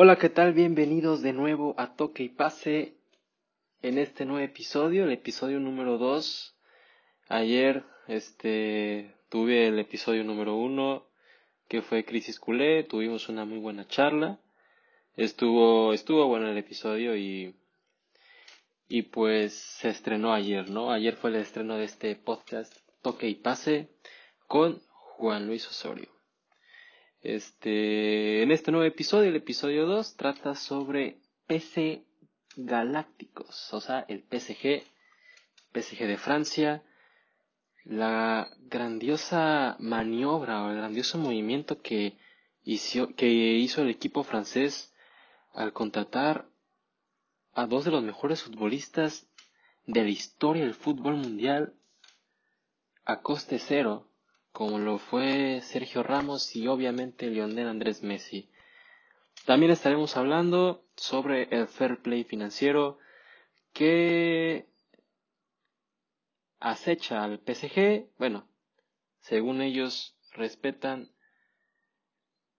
Hola, ¿qué tal? Bienvenidos de nuevo a Toque y Pase en este nuevo episodio, el episodio número 2. Ayer este tuve el episodio número 1 que fue Crisis Culé, tuvimos una muy buena charla. Estuvo estuvo bueno el episodio y y pues se estrenó ayer, ¿no? Ayer fue el estreno de este podcast Toque y Pase con Juan Luis Osorio. Este, en este nuevo episodio, el episodio 2, trata sobre PC Galácticos, o sea, el PSG, PSG de Francia, la grandiosa maniobra o el grandioso movimiento que hizo, que hizo el equipo francés al contratar a dos de los mejores futbolistas de la historia del fútbol mundial a coste cero como lo fue Sergio Ramos y obviamente Lionel Andrés Messi. También estaremos hablando sobre el fair play financiero que acecha al PSG. Bueno, según ellos respetan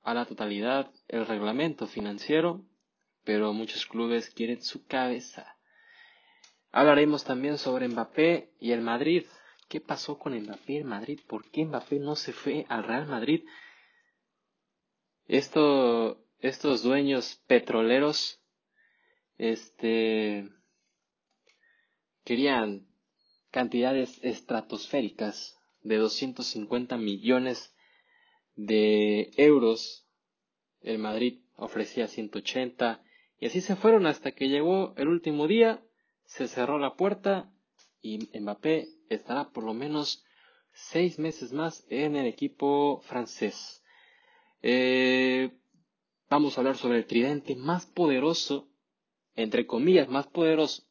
a la totalidad el reglamento financiero, pero muchos clubes quieren su cabeza. Hablaremos también sobre Mbappé y el Madrid, ¿Qué pasó con Mbappé en Madrid? ¿Por qué Mbappé no se fue al Real Madrid? Esto, estos dueños petroleros, este, querían cantidades estratosféricas de 250 millones de euros. El Madrid ofrecía 180 y así se fueron hasta que llegó el último día, se cerró la puerta y Mbappé estará por lo menos seis meses más en el equipo francés. Eh, vamos a hablar sobre el tridente más poderoso, entre comillas, más poderoso,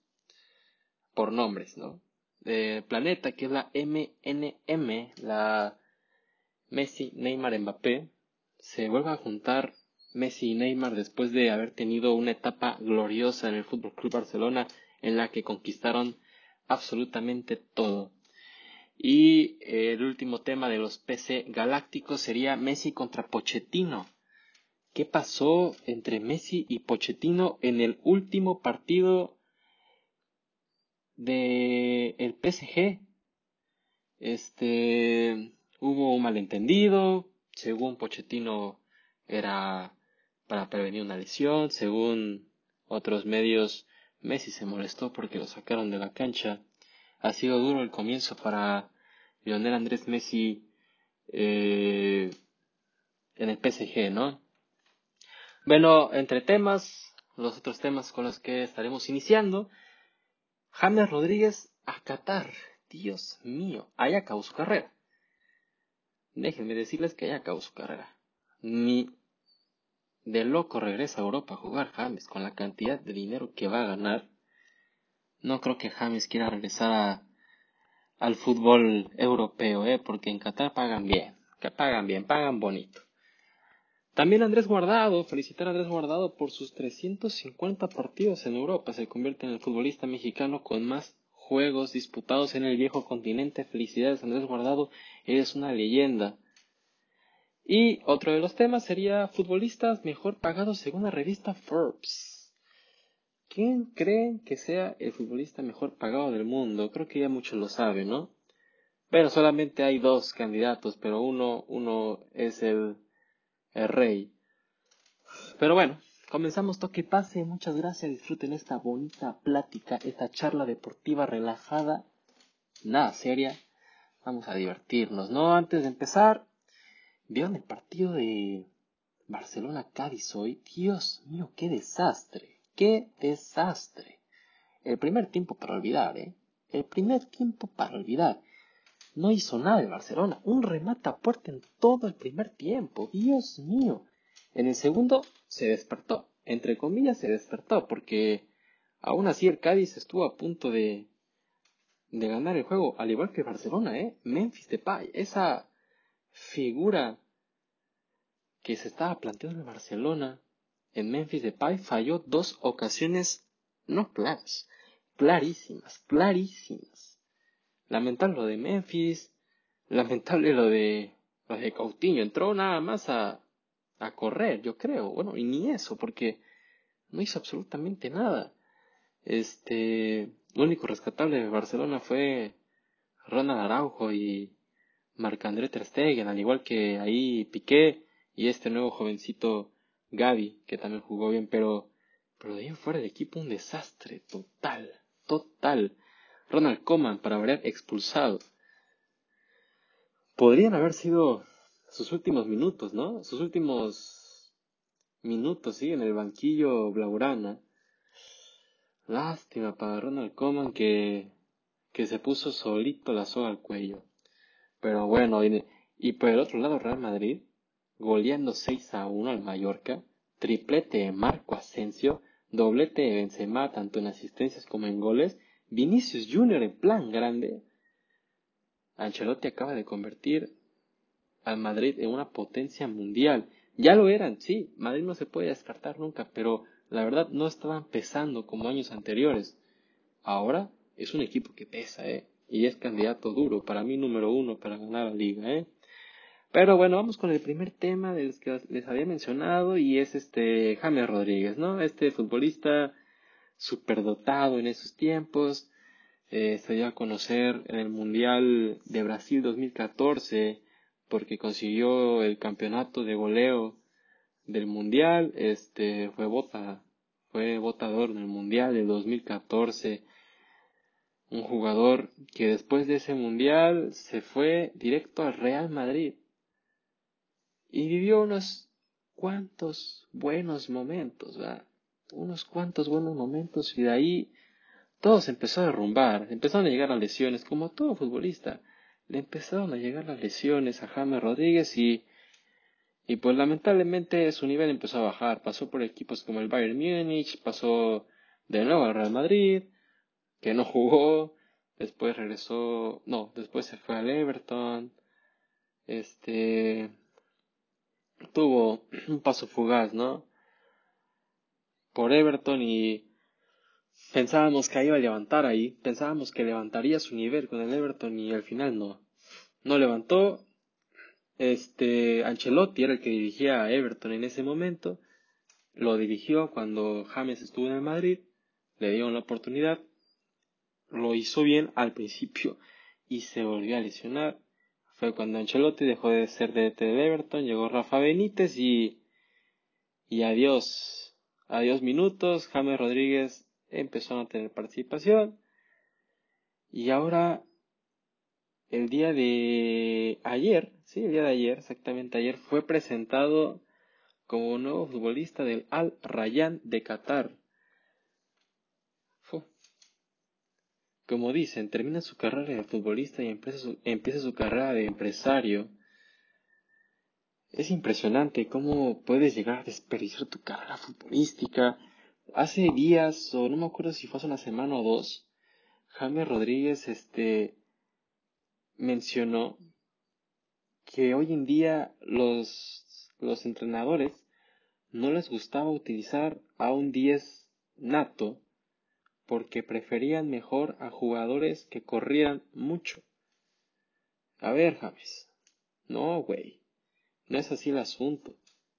por nombres, ¿no? Del planeta, que es la MNM, la Messi, Neymar, Mbappé. Se vuelve a juntar Messi y Neymar después de haber tenido una etapa gloriosa en el Fútbol Club Barcelona en la que conquistaron absolutamente todo. Y el último tema de los PC galácticos sería Messi contra Pochettino. ¿Qué pasó entre Messi y Pochettino en el último partido de el PSG? Este hubo un malentendido, según Pochettino era para prevenir una lesión, según otros medios Messi se molestó porque lo sacaron de la cancha. Ha sido duro el comienzo para Lionel Andrés Messi eh, en el PSG, ¿no? Bueno, entre temas, los otros temas con los que estaremos iniciando, James Rodríguez a Qatar. Dios mío, haya acabó su carrera. Déjenme decirles que haya acabó su carrera. Ni de loco regresa a Europa a jugar James con la cantidad de dinero que va a ganar. No creo que James quiera regresar a, al fútbol europeo, ¿eh? porque en Qatar pagan bien, que pagan bien, pagan bonito. También Andrés Guardado, felicitar a Andrés Guardado por sus 350 partidos en Europa. Se convierte en el futbolista mexicano con más juegos disputados en el viejo continente. Felicidades Andrés Guardado, eres una leyenda. Y otro de los temas sería futbolistas mejor pagados según la revista Forbes. ¿Quién creen que sea el futbolista mejor pagado del mundo? Creo que ya muchos lo saben, ¿no? Pero solamente hay dos candidatos, pero uno, uno es el, el rey. Pero bueno, comenzamos toque pase. Muchas gracias. Disfruten esta bonita plática, esta charla deportiva relajada, nada seria. Vamos a divertirnos, ¿no? Antes de empezar, ¿Vieron el partido de Barcelona-Cádiz hoy? Dios mío, qué desastre, qué desastre. El primer tiempo para olvidar, ¿eh? El primer tiempo para olvidar. No hizo nada el Barcelona, un remata puerta en todo el primer tiempo, Dios mío. En el segundo se despertó, entre comillas se despertó, porque aún así el Cádiz estuvo a punto de, de ganar el juego, al igual que Barcelona, ¿eh? Memphis Depay, esa figura que se estaba planteando en Barcelona, en Memphis Depay falló dos ocasiones no claras, clarísimas, clarísimas. Lamentable lo de Memphis, lamentable lo de lo de Coutinho, entró nada más a, a correr, yo creo. Bueno, y ni eso, porque no hizo absolutamente nada. Este, lo único rescatable de Barcelona fue Ronald Araujo y Marc-André Ter Stegen, al igual que ahí Piqué y este nuevo jovencito Gaby, que también jugó bien, pero, pero de ahí fuera el equipo un desastre total, total. Ronald Koeman, para haber expulsado. Podrían haber sido sus últimos minutos, ¿no? Sus últimos minutos, sí, en el banquillo Blaurana. Lástima para Ronald Koeman que, que se puso solito la soga al cuello. Pero bueno, y, por el otro lado Real Madrid, goleando 6 a 1 al Mallorca, triplete de Marco Asensio, doblete de Benzema tanto en asistencias como en goles, Vinicius Junior en plan grande. Ancelotti acaba de convertir al Madrid en una potencia mundial. Ya lo eran, sí, Madrid no se puede descartar nunca, pero la verdad no estaban pesando como años anteriores. Ahora es un equipo que pesa, ¿eh? Y es candidato duro, para mí número uno para ganar la liga, ¿eh? Pero bueno, vamos con el primer tema de los que les había mencionado y es este James Rodríguez, ¿no? Este futbolista superdotado en esos tiempos. Eh, se dio a conocer en el Mundial de Brasil 2014 porque consiguió el campeonato de goleo del Mundial. Este fue vota, fue votador en el Mundial del 2014 un jugador que después de ese mundial se fue directo al Real Madrid y vivió unos cuantos buenos momentos, ¿verdad? Unos cuantos buenos momentos y de ahí todo se empezó a derrumbar, empezaron a llegar las lesiones, como todo futbolista, le empezaron a llegar las lesiones a James Rodríguez y y pues lamentablemente su nivel empezó a bajar, pasó por equipos como el Bayern Múnich, pasó de nuevo al Real Madrid, que no jugó, después regresó, no, después se fue al Everton, este, tuvo un paso fugaz, ¿no? Por Everton y pensábamos que iba a levantar ahí, pensábamos que levantaría su nivel con el Everton y al final no, no levantó. Este, Ancelotti era el que dirigía a Everton en ese momento, lo dirigió cuando James estuvo en el Madrid, le dio una oportunidad, lo hizo bien al principio y se volvió a lesionar. Fue cuando Ancelotti dejó de ser DT de Everton, llegó Rafa Benítez y, y adiós, adiós minutos, James Rodríguez empezó a tener participación y ahora el día de ayer, sí, el día de ayer, exactamente ayer, fue presentado como nuevo futbolista del Al Rayyan de Qatar. Como dicen, termina su carrera de futbolista y empieza su, empieza su carrera de empresario. Es impresionante cómo puedes llegar a desperdiciar tu carrera futbolística. Hace días, o no me acuerdo si fue hace una semana o dos, James Rodríguez este, mencionó que hoy en día los, los entrenadores no les gustaba utilizar a un 10 nato porque preferían mejor a jugadores que corrieran mucho. A ver, James. No, güey. No es así el asunto.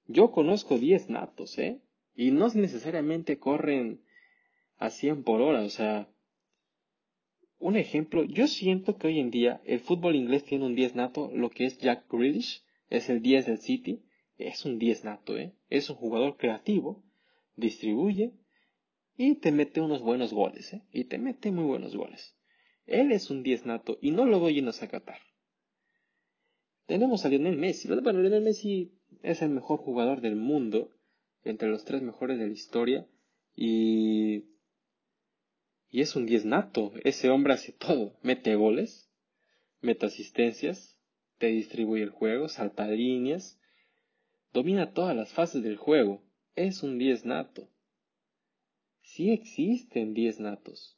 Yo conozco 10 natos, ¿eh? Y no necesariamente corren a 100 por hora, o sea... Un ejemplo, yo siento que hoy en día el fútbol inglés tiene un 10 nato, lo que es Jack Grealish, es el 10 del City, es un 10 nato, ¿eh? Es un jugador creativo, distribuye, y te mete unos buenos goles, ¿eh? Y te mete muy buenos goles. Él es un 10 nato y no lo voy a a Qatar. Tenemos a Lionel Messi. Bueno, Lionel Messi es el mejor jugador del mundo, entre los tres mejores de la historia, y, y es un 10 nato. Ese hombre hace todo. Mete goles, mete asistencias, te distribuye el juego, salta líneas, domina todas las fases del juego. Es un 10 nato sí existen 10 natos.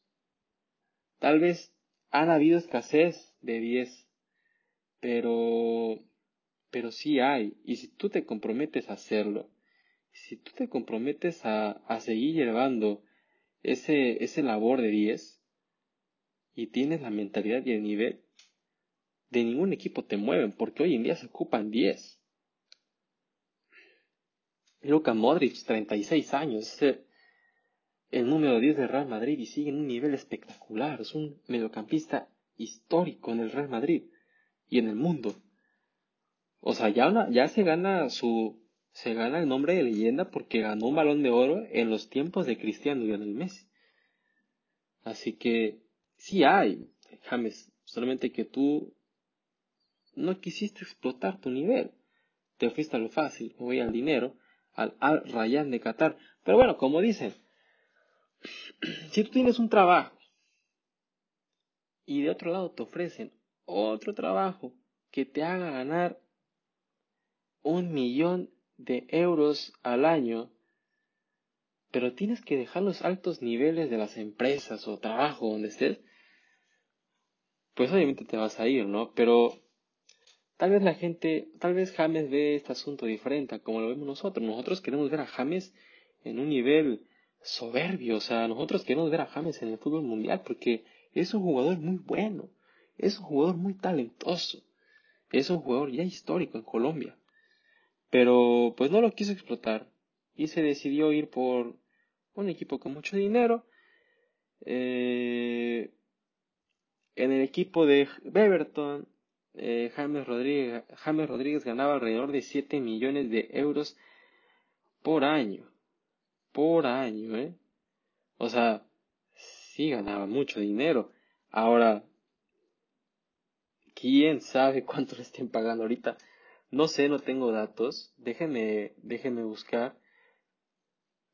Tal vez han habido escasez de 10, pero, pero sí hay. Y si tú te comprometes a hacerlo, si tú te comprometes a, a seguir llevando ese, ese labor de 10 y tienes la mentalidad y el nivel, de ningún equipo te mueven, porque hoy en día se ocupan 10. Luka Modric, 36 años, es número 10 del Real Madrid y sigue en un nivel espectacular. Es un mediocampista histórico en el Real Madrid y en el mundo. O sea, ya, ya se gana su se gana el nombre de leyenda porque ganó un balón de oro en los tiempos de Cristiano y el Messi. Así que sí hay, James, solamente que tú no quisiste explotar tu nivel. Te fuiste a lo fácil, voy al dinero, al Al Rayyan de Qatar. Pero bueno, como dicen, si tú tienes un trabajo y de otro lado te ofrecen otro trabajo que te haga ganar un millón de euros al año, pero tienes que dejar los altos niveles de las empresas o trabajo donde estés, pues obviamente te vas a ir, ¿no? Pero tal vez la gente, tal vez James ve este asunto diferente a como lo vemos nosotros. Nosotros queremos ver a James en un nivel soberbio, o sea, nosotros queremos ver a James en el fútbol mundial porque es un jugador muy bueno, es un jugador muy talentoso, es un jugador ya histórico en Colombia. Pero pues no lo quiso explotar y se decidió ir por un equipo con mucho dinero. Eh, en el equipo de Beverton, eh, James, Rodríguez, James Rodríguez ganaba alrededor de 7 millones de euros por año. Por año, ¿eh? O sea, sí ganaba mucho dinero. Ahora, ¿quién sabe cuánto le estén pagando ahorita? No sé, no tengo datos. Déjenme, déjenme buscar.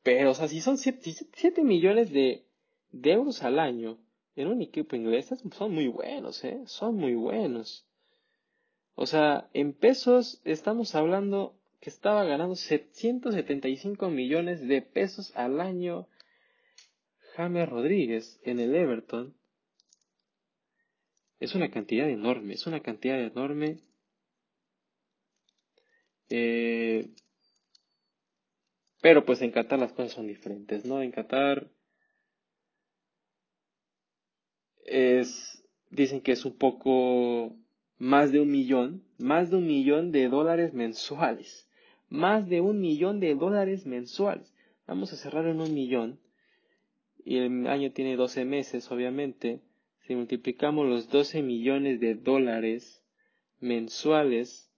Pero, o sea, si son 7, millones de, de, euros al año en un equipo inglés, son muy buenos, ¿eh? Son muy buenos. O sea, en pesos estamos hablando que estaba ganando 775 millones de pesos al año James Rodríguez en el Everton. Es una cantidad enorme, es una cantidad enorme eh, pero pues en Qatar las cosas son diferentes, ¿no? En Qatar es, dicen que es un poco más de un millón, más de un millón de dólares mensuales, más de un millón de dólares mensuales. Vamos a cerrar en un millón y el año tiene 12 meses, obviamente. Si multiplicamos los 12 millones de dólares mensuales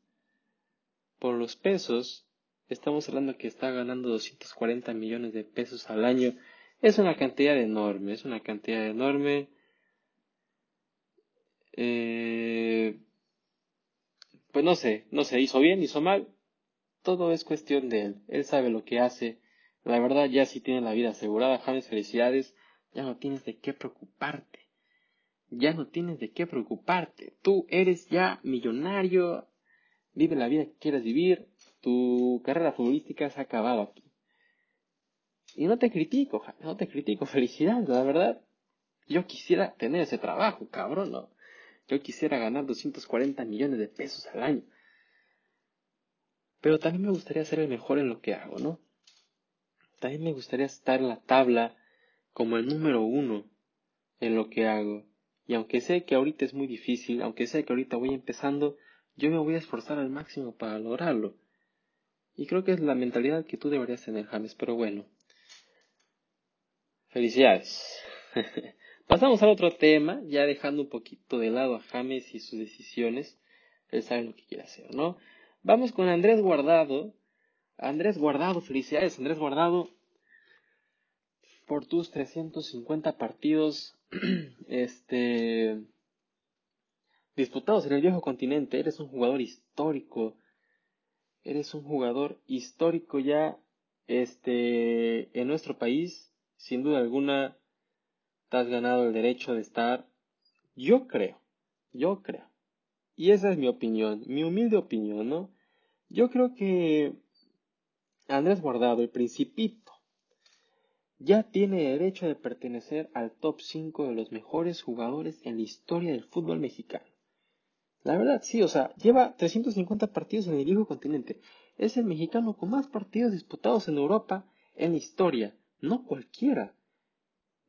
por los pesos, estamos hablando que está ganando 240 millones de pesos al año. Es una cantidad enorme, es una cantidad enorme. Eh, pues no sé, no sé, hizo bien, hizo mal. Todo es cuestión de él. Él sabe lo que hace. La verdad, ya si tiene la vida asegurada, James, felicidades. Ya no tienes de qué preocuparte. Ya no tienes de qué preocuparte. Tú eres ya millonario, vive la vida que quieras vivir, tu carrera futbolística se ha acabado aquí. Y no te critico, no te critico, felicidades, la verdad. Yo quisiera tener ese trabajo, cabrón, ¿no? Yo quisiera ganar 240 millones de pesos al año. Pero también me gustaría ser el mejor en lo que hago, ¿no? También me gustaría estar en la tabla como el número uno en lo que hago. Y aunque sé que ahorita es muy difícil, aunque sé que ahorita voy empezando, yo me voy a esforzar al máximo para lograrlo. Y creo que es la mentalidad que tú deberías tener, James, pero bueno. Felicidades. Pasamos al otro tema, ya dejando un poquito de lado a James y sus decisiones. Él sabe lo que quiere hacer, ¿no? Vamos con Andrés Guardado. Andrés Guardado, felicidades, Andrés Guardado, por tus 350 partidos. este disputados en el viejo continente. Eres un jugador histórico. Eres un jugador histórico ya este, en nuestro país. Sin duda alguna, te has ganado el derecho de estar. Yo creo, yo creo. Y esa es mi opinión, mi humilde opinión, ¿no? Yo creo que Andrés Guardado, el principito, ya tiene derecho de pertenecer al top 5 de los mejores jugadores en la historia del fútbol mexicano. La verdad, sí, o sea, lleva 350 partidos en el viejo continente. Es el mexicano con más partidos disputados en Europa en la historia, no cualquiera.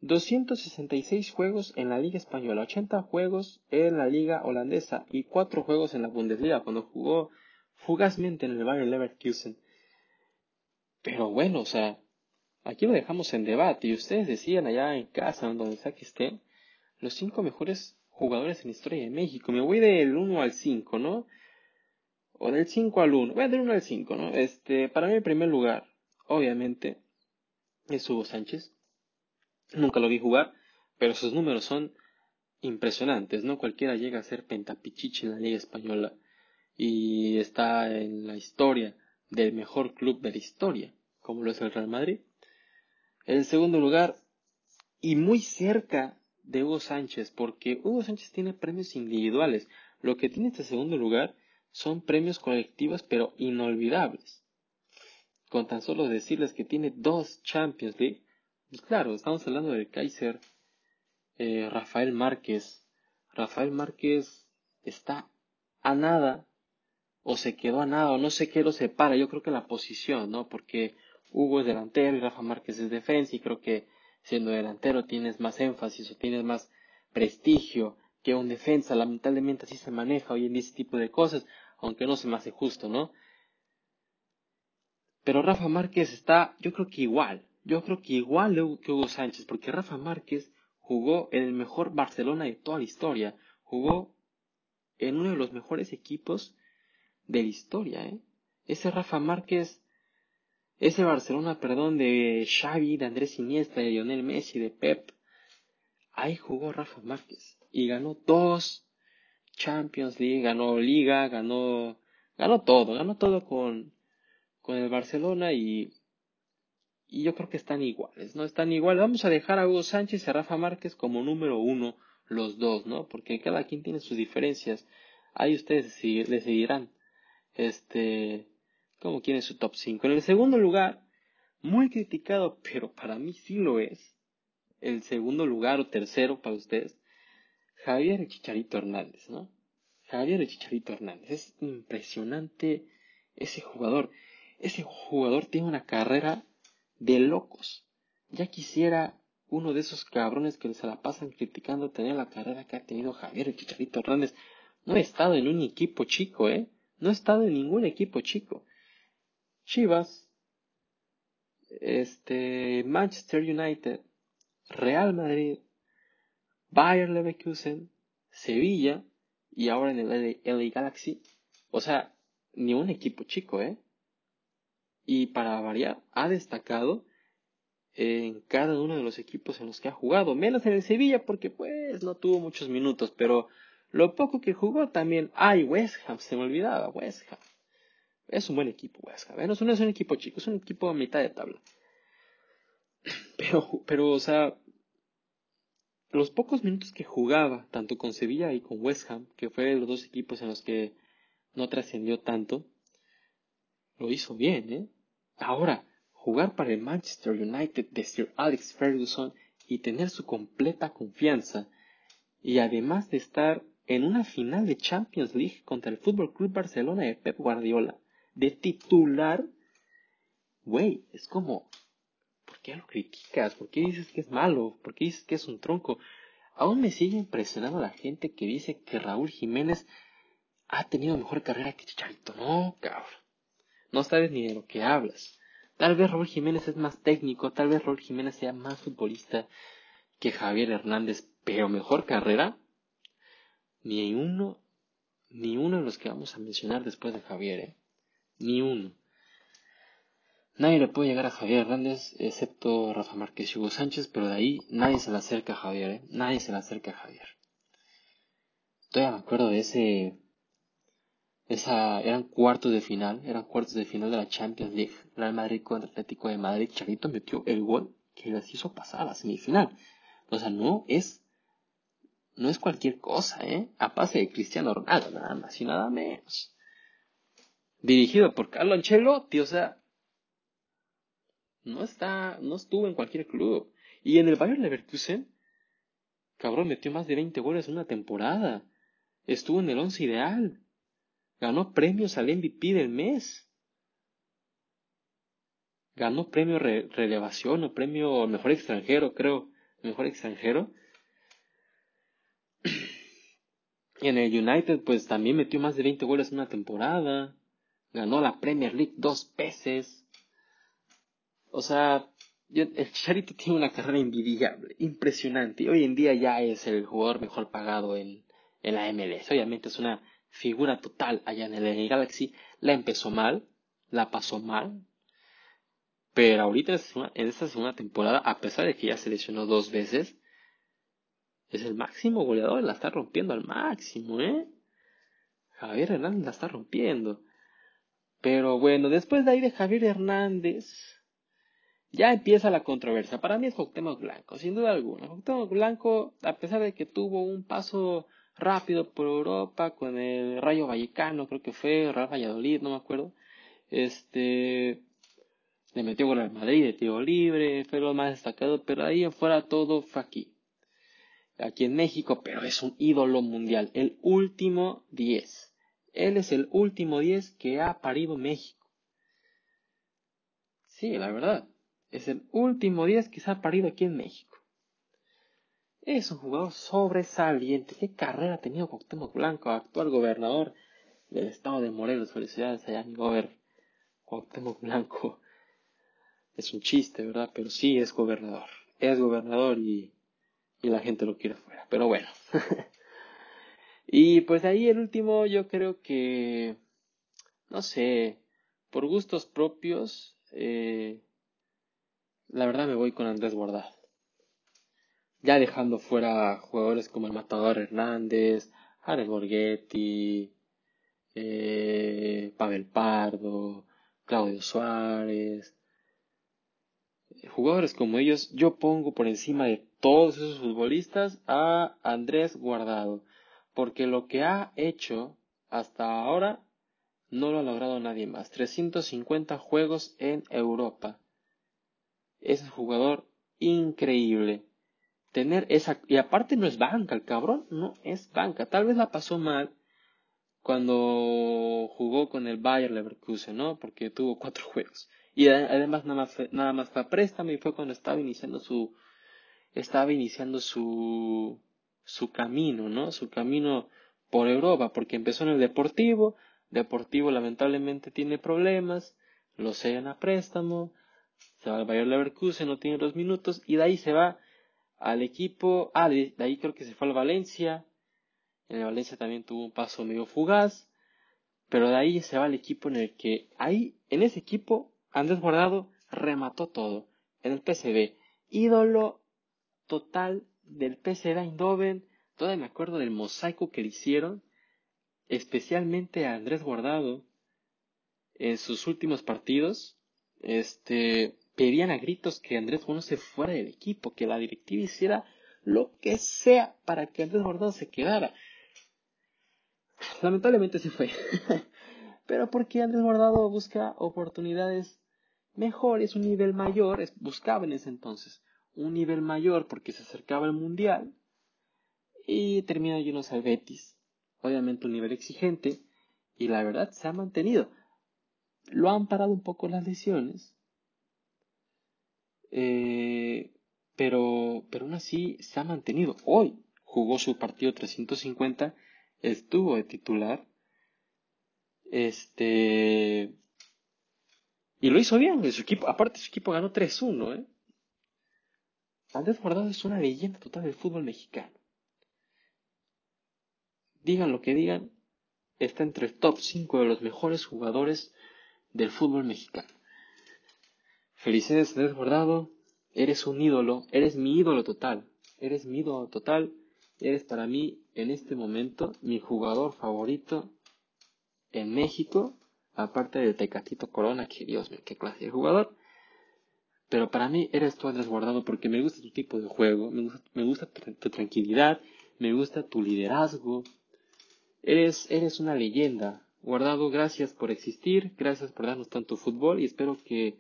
266 juegos en la Liga Española, 80 juegos en la Liga Holandesa y 4 juegos en la Bundesliga cuando jugó fugazmente en el Bayern Leverkusen. Pero bueno, o sea, aquí lo dejamos en debate y ustedes decían allá en casa, donde sea que estén, los cinco mejores jugadores en la historia de México. Me voy del 1 al 5, ¿no? O del 5 al 1. Voy del 1 al 5, ¿no? Este, para mí, en primer lugar, obviamente, es Hugo Sánchez. Nunca lo vi jugar, pero sus números son impresionantes, ¿no? Cualquiera llega a ser pentapichichi en la Liga Española y está en la historia del mejor club de la historia, como lo es el Real Madrid. En segundo lugar, y muy cerca de Hugo Sánchez, porque Hugo Sánchez tiene premios individuales. Lo que tiene este segundo lugar son premios colectivos, pero inolvidables. Con tan solo decirles que tiene dos Champions League, claro, estamos hablando del Kaiser eh, Rafael Márquez. Rafael Márquez está a nada, o se quedó a nada, o no sé qué lo separa. Yo creo que la posición, ¿no? Porque Hugo es delantero y Rafa Márquez es defensa, y creo que siendo delantero tienes más énfasis o tienes más prestigio que un defensa. Lamentablemente así se maneja hoy en ese tipo de cosas, aunque no se me hace justo, ¿no? Pero Rafa Márquez está, yo creo que igual, yo creo que igual que Hugo Sánchez, porque Rafa Márquez jugó en el mejor Barcelona de toda la historia, jugó en uno de los mejores equipos de la historia, ¿eh? Ese Rafa Márquez ese Barcelona, perdón, de Xavi, de Andrés Iniesta, de Lionel Messi, de Pep. Ahí jugó Rafa Márquez y ganó dos Champions League, ganó Liga, ganó, ganó todo, ganó todo con, con el Barcelona y, y yo creo que están iguales, ¿no? Están iguales. Vamos a dejar a Hugo Sánchez y a Rafa Márquez como número uno los dos, ¿no? Porque cada quien tiene sus diferencias. Ahí ustedes le seguirán. Este, como quieren su top 5. En el segundo lugar, muy criticado, pero para mí sí lo es. El segundo lugar o tercero para ustedes, Javier Chicharito Hernández, ¿no? Javier Chicharito Hernández. Es impresionante ese jugador. Ese jugador tiene una carrera de locos. Ya quisiera uno de esos cabrones que se la pasan criticando tener la carrera que ha tenido Javier Chicharito Hernández. No he estado en un equipo chico, ¿eh? No he estado en ningún equipo chico. Chivas, este, Manchester United, Real Madrid, Bayern Leverkusen, Sevilla y ahora en el LA Galaxy. O sea, ni un equipo chico, ¿eh? Y para variar, ha destacado en cada uno de los equipos en los que ha jugado, menos en el Sevilla porque pues no tuvo muchos minutos, pero lo poco que jugó también, ay, West Ham, se me olvidaba, West Ham. Es un buen equipo West Ham. ¿eh? No, es un equipo chico, es un equipo a mitad de tabla. Pero, pero, o sea, los pocos minutos que jugaba, tanto con Sevilla y con West Ham, que fueron los dos equipos en los que no trascendió tanto, lo hizo bien, ¿eh? Ahora, jugar para el Manchester United de Sir Alex Ferguson y tener su completa confianza, y además de estar en una final de Champions League contra el Fútbol Club Barcelona de Pep Guardiola, de titular, güey, es como, ¿por qué lo criticas? ¿Por qué dices que es malo? ¿Por qué dices que es un tronco? Aún me sigue impresionando la gente que dice que Raúl Jiménez ha tenido mejor carrera que Chicharito. No, cabrón. No sabes ni de lo que hablas. Tal vez Raúl Jiménez es más técnico, tal vez Raúl Jiménez sea más futbolista que Javier Hernández, pero mejor carrera, ni uno, ni uno de los que vamos a mencionar después de Javier, ¿eh? ni uno. Nadie le puede llegar a Javier Hernández, excepto Rafa Márquez y Hugo Sánchez, pero de ahí nadie se le acerca a Javier, ¿eh? Nadie se le acerca a Javier. Todavía me acuerdo de ese... Esa, eran cuartos de final, eran cuartos de final de la Champions League. Real Madrid contra Atlético de Madrid. Charito metió el gol que les hizo pasar a la semifinal. O sea, no es, no es cualquier cosa, ¿eh? A pase de Cristiano Ronaldo, nada más y nada menos dirigido por Carlo Ancelotti, o sea, no está, no estuvo en cualquier club. Y en el Bayern Leverkusen, cabrón, metió más de 20 goles en una temporada. Estuvo en el once ideal. Ganó premios al MVP del mes. Ganó premio relevación o premio mejor extranjero, creo. Mejor extranjero. Y en el United, pues también metió más de 20 goles en una temporada ganó la Premier League dos veces. O sea, el Chicharito tiene una carrera envidiable, impresionante. Hoy en día ya es el jugador mejor pagado en la MLS. Obviamente es una figura total allá en el, Galaxy. La empezó mal, la pasó mal. Pero ahorita en esta segunda temporada, a pesar de que ya se lesionó dos veces, es el máximo goleador, la está rompiendo al máximo, ¿eh? Javier Hernández la está rompiendo. Pero bueno, después de ahí de Javier Hernández, ya empieza la controversia. Para mí es Cuauhtémoc Blanco, sin duda alguna. Cuauhtémoc Blanco, a pesar de que tuvo un paso rápido por Europa con el Rayo Vallecano, creo que fue, Real Valladolid, no me acuerdo. Este le metió gol al Madrid de tiro libre, fue lo más destacado, pero ahí afuera todo fue aquí. Aquí en México, pero es un ídolo mundial, el último 10. Él es el último 10 que ha parido México. Sí, la verdad. Es el último 10 que se ha parido aquí en México. Es un jugador sobresaliente. ¿Qué carrera ha tenido Cuauhtémoc Blanco, actual gobernador del estado de Morelos? Felicidades allá, mi gober. Cuauhtémoc Blanco. Es un chiste, ¿verdad? Pero sí es gobernador. Es gobernador y, y la gente lo quiere fuera. Pero bueno. y pues ahí el último yo creo que, no sé, por gustos propios, eh, la verdad me voy con Andrés Guardado. Ya dejando fuera jugadores como el Matador Hernández, Alex Borghetti, eh, Pavel Pardo, Claudio Suárez. Jugadores como ellos, yo pongo por encima de todos esos futbolistas a Andrés Guardado. Porque lo que ha hecho hasta ahora no lo ha logrado nadie más. 350 juegos en Europa es un jugador increíble. Tener esa. Y aparte no es banca, el cabrón no es banca. Tal vez la pasó mal cuando jugó con el Bayer Leverkusen, ¿no? Porque tuvo cuatro juegos. Y además nada más, nada más fue a préstamo y fue cuando estaba iniciando su. Estaba iniciando su. su camino, ¿no? Su camino por Europa, porque empezó en el Deportivo. Deportivo lamentablemente tiene problemas, lo sellan a préstamo, se va al Bayer Leverkusen, no tiene dos minutos, y de ahí se va al equipo, ah, de, ahí creo que se fue al Valencia, en el Valencia también tuvo un paso medio fugaz, pero de ahí se va al equipo en el que, ahí, en ese equipo, Andrés Guardado remató todo, en el PSV, ídolo total del PSV Eindhoven, todavía me acuerdo del mosaico que le hicieron, especialmente a Andrés Guardado, en sus últimos partidos, este, pedían a gritos que Andrés Guardado se fuera del equipo, que la directiva hiciera lo que sea para que Andrés Guardado se quedara. Lamentablemente se fue. Pero porque Andrés Guardado busca oportunidades mejores, un nivel mayor, buscaba en ese entonces un nivel mayor porque se acercaba el mundial y termina llenos al Betis. Obviamente un nivel exigente y la verdad se ha mantenido. Lo han parado un poco las lesiones, eh, pero, pero aún así se ha mantenido. Hoy jugó su partido 350, estuvo de titular, este, y lo hizo bien. Su equipo, aparte su equipo ganó 3-1, ¿eh? Andrés Guardado es una leyenda total del fútbol mexicano. Digan lo que digan, está entre el top 5 de los mejores jugadores del fútbol mexicano. Felicidades, Guardado. Eres un ídolo, eres mi ídolo total. Eres mi ídolo total. Eres para mí, en este momento, mi jugador favorito en México. Aparte del Tecatito Corona, que Dios mío, qué clase de jugador. Pero para mí eres tú, Andrés Guardado, porque me gusta tu tipo de juego, me gusta, me gusta tu, tranquilidad, me gusta tu liderazgo. Eres, eres una leyenda. Guardado, gracias por existir, gracias por darnos tanto fútbol y espero que,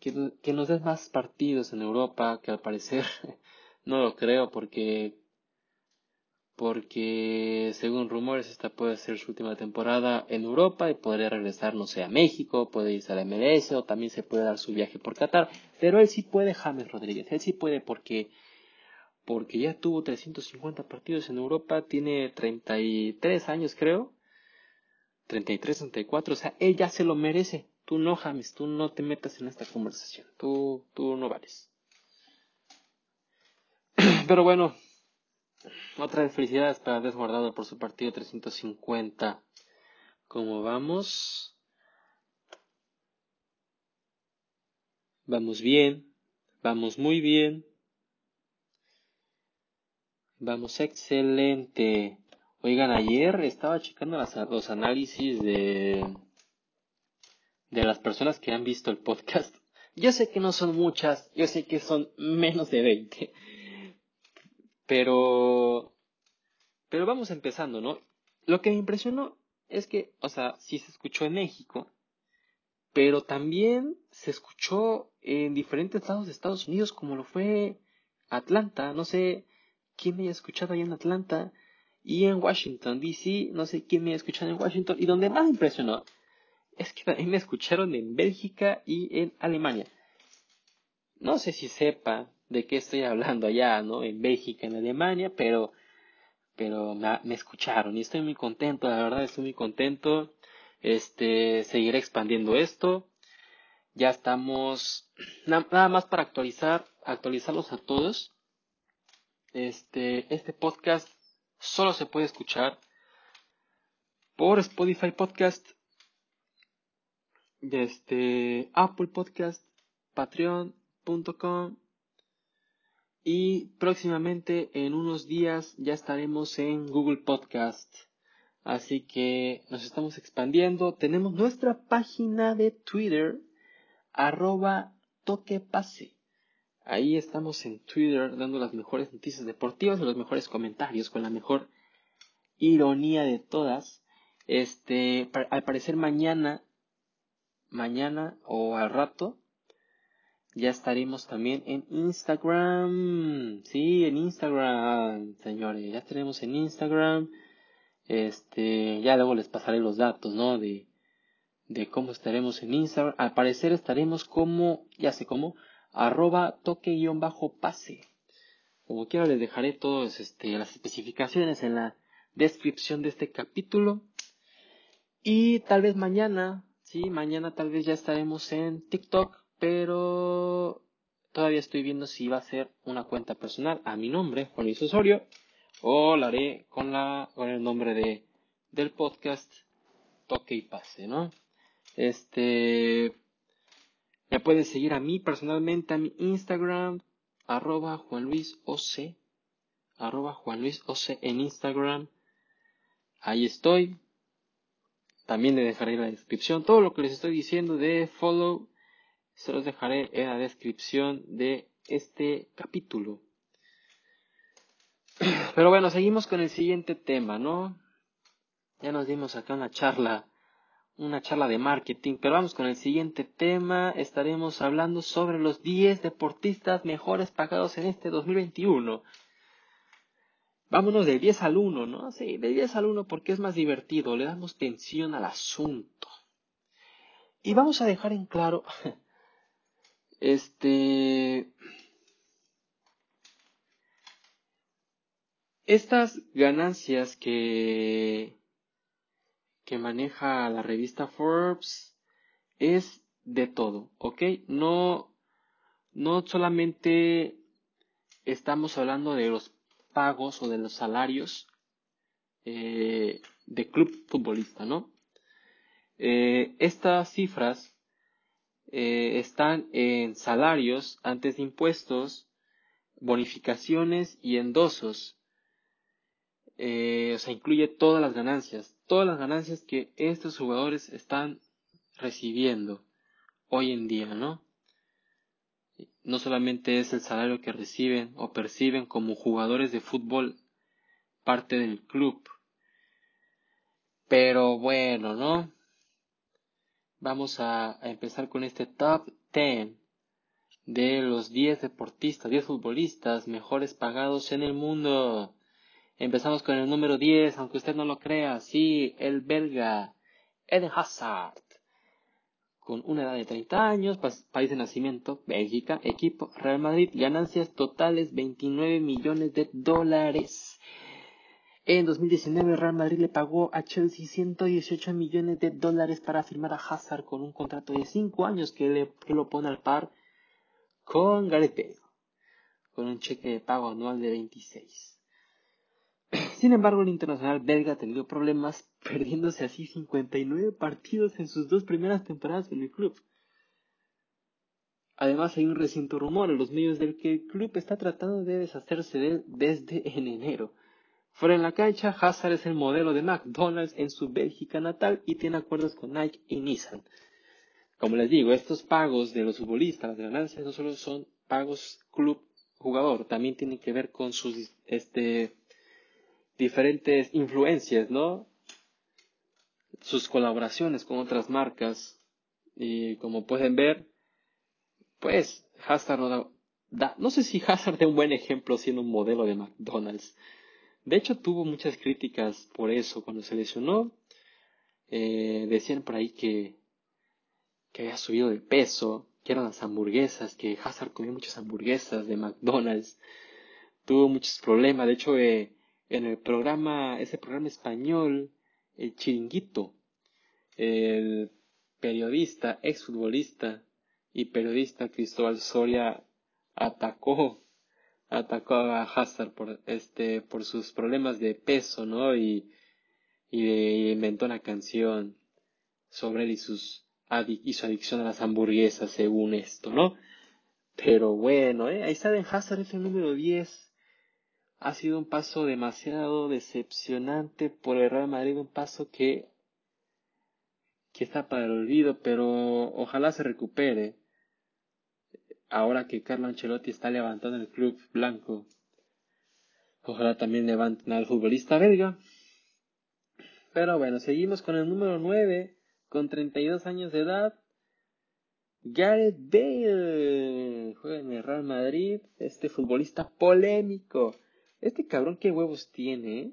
que, nos des más partidos en Europa, que al parecer no lo creo porque porque según rumores esta puede ser su última temporada en Europa y podría regresar, no sé, a México, puede irse a la MLS o también se puede dar su viaje por Qatar, pero él sí puede, James Rodríguez, él sí puede porque porque ya tuvo 350 partidos en Europa, tiene 33 años creo, 33, 34, o sea, él ya se lo merece. Tú no, James, tú no te metas en esta conversación, tú, tú no vales. Pero bueno, otra vez felicidades para Desguardado por su partido 350. ¿Cómo vamos? Vamos bien, vamos muy bien. Vamos excelente. Oigan, ayer estaba checando los análisis de, de las personas que han visto el podcast. Yo sé que no son muchas, yo sé que son menos de 20. Pero, pero vamos empezando, ¿no? Lo que me impresionó es que, o sea, sí se escuchó en México, pero también se escuchó en diferentes lados de Estados Unidos, como lo fue Atlanta, no sé quién me haya escuchado ahí en Atlanta, y en Washington, D.C., no sé quién me haya escuchado en Washington, y donde más impresionó es que también me escucharon en Bélgica y en Alemania. No sé si sepa de qué estoy hablando allá, ¿no? En Bélgica, en Alemania, pero, pero me, escucharon y estoy muy contento, la verdad estoy muy contento. Este, seguiré expandiendo esto. Ya estamos, nada más para actualizar, actualizarlos a todos. Este, este podcast solo se puede escuchar por Spotify Podcast, este Apple Podcast, Patreon.com y próximamente en unos días ya estaremos en Google Podcast. Así que nos estamos expandiendo. Tenemos nuestra página de Twitter, arroba toquepase. Ahí estamos en Twitter dando las mejores noticias deportivas y los mejores comentarios con la mejor ironía de todas. Este, al parecer mañana, mañana o al rato, ya estaremos también en Instagram. Sí, en Instagram, señores. Ya estaremos en Instagram. Este, ya luego les pasaré los datos, ¿no? De, de cómo estaremos en Instagram. Al parecer estaremos como, ya sé cómo, arroba toque-pase. Como quiera les dejaré todas este, las especificaciones en la descripción de este capítulo. Y tal vez mañana, sí, mañana tal vez ya estaremos en TikTok pero todavía estoy viendo si va a ser una cuenta personal a mi nombre, Juan Luis Osorio, o la haré con, la, con el nombre de, del podcast Toque y Pase, ¿no? Este, me pueden seguir a mí personalmente a mi Instagram, arroba Juan Luis arroba Juan Luis en Instagram. Ahí estoy. También le dejaré la descripción todo lo que les estoy diciendo de follow se los dejaré en la descripción de este capítulo. Pero bueno, seguimos con el siguiente tema, ¿no? Ya nos dimos acá una charla, una charla de marketing, pero vamos con el siguiente tema. Estaremos hablando sobre los 10 deportistas mejores pagados en este 2021. Vámonos de 10 al 1, ¿no? Sí, de 10 al 1 porque es más divertido, le damos tensión al asunto. Y vamos a dejar en claro Este. Estas ganancias que, que maneja la revista Forbes es de todo, ¿ok? No, no solamente estamos hablando de los pagos o de los salarios eh, de club futbolista, ¿no? Eh, estas cifras eh, están en salarios antes de impuestos, bonificaciones y endosos. O sea, incluye todas las ganancias, todas las ganancias que estos jugadores están recibiendo hoy en día, ¿no? No solamente es el salario que reciben o perciben como jugadores de fútbol parte del club. Pero bueno, ¿no? vamos a, empezar con este top 10 de los 10 deportistas, 10 futbolistas mejores pagados en el mundo. Empezamos con el número 10, aunque usted no lo crea, sí, el belga Eden Hazard, con una edad de 30 años, país de nacimiento, Bélgica, equipo Real Madrid, ganancias totales 29 millones de dólares. En 2019 Real Madrid le pagó a Chelsea 118 millones de dólares para firmar a Hazard con un contrato de 5 años que, le, que lo pone al par con Gareth con un cheque de pago anual de 26. Sin embargo, el internacional belga ha tenido problemas, perdiéndose así 59 partidos en sus dos primeras temporadas en el club. Además, hay un reciente rumor en los medios del que el club está tratando de deshacerse de él desde en enero. Fuera en la cancha, Hazard es el modelo de McDonald's en su Bélgica natal y tiene acuerdos con Nike y Nissan. Como les digo, estos pagos de los futbolistas, las ganancias, no solo son pagos club-jugador, también tienen que ver con sus este, diferentes influencias, ¿no? Sus colaboraciones con otras marcas. Y como pueden ver, pues Hazard no da, no sé si Hazard es un buen ejemplo siendo un modelo de McDonald's. De hecho, tuvo muchas críticas por eso cuando se lesionó. Eh, decían por ahí que, que había subido de peso, que eran las hamburguesas, que Hazard comía muchas hamburguesas de McDonald's. Tuvo muchos problemas. De hecho, eh, en el programa, ese programa español, El Chiringuito, el periodista, exfutbolista y periodista Cristóbal Soria atacó atacó a Hazard por este por sus problemas de peso, ¿no? Y, y, inventó una canción sobre él y sus y su adicción a las hamburguesas según esto, ¿no? Pero bueno, ¿eh? ahí está en Hazard es el número 10 ha sido un paso demasiado decepcionante por el Real Madrid, un paso que, que está para el olvido, pero ojalá se recupere. Ahora que Carlo Ancelotti está levantando el club blanco, ojalá también levanten al futbolista belga. Pero bueno, seguimos con el número 9, con 32 años de edad. Gareth Bale juega en el Real Madrid, este futbolista polémico este cabrón, qué huevos tiene, ¿eh?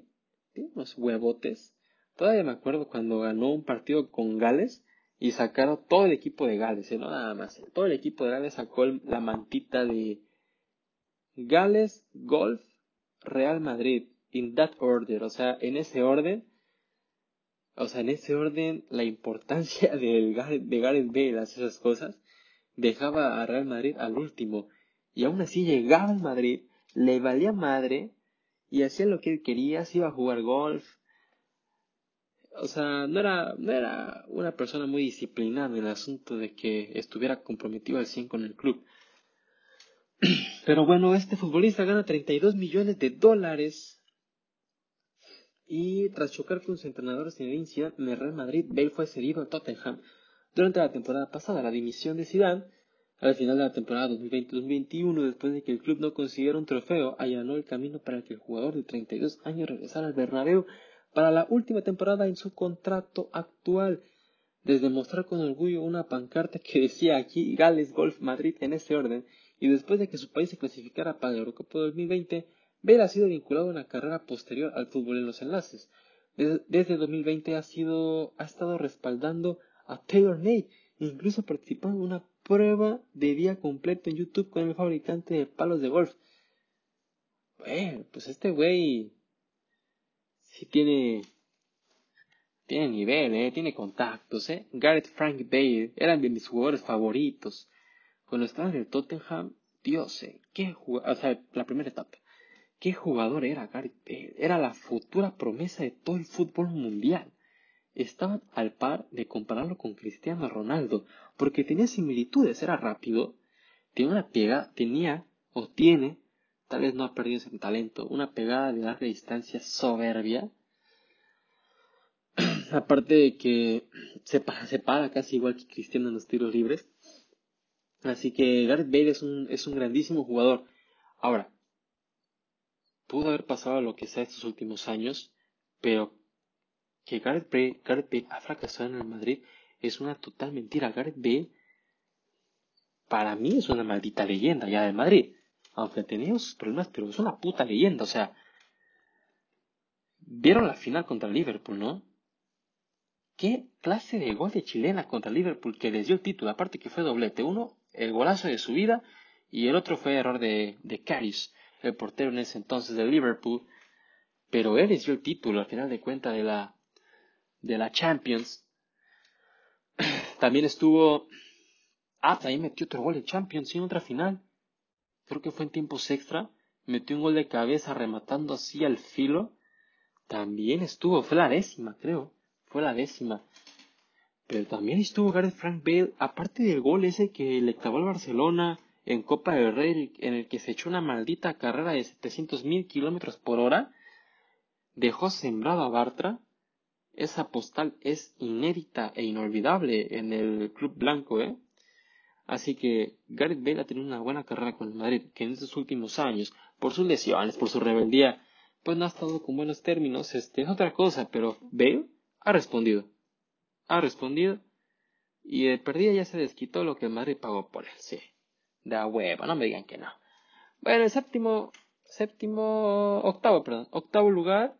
Tiene unos huevotes. Todavía me acuerdo cuando ganó un partido con Gales y sacaron todo el equipo de Gales, ¿eh? no nada más. Todo el equipo de Gales sacó la mantita de Gales, Golf, Real Madrid, in that order, o sea, en ese orden. O sea, en ese orden, la importancia del, de Gareth Bale, esas cosas, dejaba a Real Madrid al último. Y aún así llegaba al Madrid, le valía madre y hacía lo que él quería, se iba a jugar golf. O sea, no era, no era una persona muy disciplinada en el asunto de que estuviera comprometido al 100 con el club. Pero bueno, este futbolista gana 32 millones de dólares. Y tras chocar con sus entrenadores en el incidente en el Real Madrid, Bale fue cedido a Tottenham durante la temporada pasada. La dimisión de Zidane al final de la temporada 2020-2021, después de que el club no consiguiera un trofeo, allanó el camino para que el jugador de 32 años regresara al Bernabéu para la última temporada en su contrato actual. Desde mostrar con orgullo una pancarta que decía aquí Gales Golf Madrid en ese orden, y después de que su país se clasificara para la Eurocopa 2020, Bale ha sido vinculado a una carrera posterior al fútbol en los enlaces. Desde, desde 2020 ha, sido, ha estado respaldando a Taylor May, e incluso participando en una prueba de día completo en YouTube con el fabricante de palos de golf. Bueno, pues este güey sí tiene tiene nivel, eh, tiene contactos, eh. Gareth Frank Bale eran de mis jugadores favoritos. Cuando estaba en el Tottenham, Dios, eh, qué jugador, o sea, la primera etapa. Qué jugador era Gareth Bale. Era la futura promesa de todo el fútbol mundial estaban al par de compararlo con Cristiano Ronaldo, porque tenía similitudes, era rápido, tenía una pegada, tenía o tiene, tal vez no ha perdido ese talento, una pegada de larga distancia soberbia. Aparte de que se para, se para casi igual que Cristiano en los tiros libres. Así que Gareth Bale es un, es un grandísimo jugador. Ahora, pudo haber pasado lo que sea estos últimos años, pero que Gareth Bale, ha fracasado en el Madrid es una total mentira. Gareth Bale, para mí, es una maldita leyenda ya del Madrid. Aunque tenía sus problemas, pero es una puta leyenda. O sea, vieron la final contra Liverpool, ¿no? ¿Qué clase de gol de chilena contra Liverpool que les dio el título? Aparte que fue doblete. Uno, el golazo de su vida, y el otro fue error de, de el portero en ese entonces del Liverpool pero él les dio el título al final de cuentas de la, de la Champions. También estuvo, ah, también metió otro gol de Champions en otra final. Creo que fue en tiempos extra. Metió un gol de cabeza rematando así al filo. También estuvo, fue la décima, creo. Fue la décima. Pero también estuvo Gareth Frank Bale, aparte del gol ese que le clavó al Barcelona en Copa del Rey, en el que se echó una maldita carrera de 700 mil kilómetros por hora, dejó sembrado a Bartra. Esa postal es inédita e inolvidable en el club blanco, ¿eh? Así que Gareth Bale ha tenido una buena carrera con el Madrid, que en estos últimos años, por sus lesiones, por su rebeldía, pues no ha estado con buenos términos. Este es otra cosa, pero Bale ha respondido ha respondido y de perdida ya se desquitó lo que el Madrid pagó por él, sí. Da huevo, no me digan que no. Bueno, el séptimo, séptimo, octavo, perdón, octavo lugar.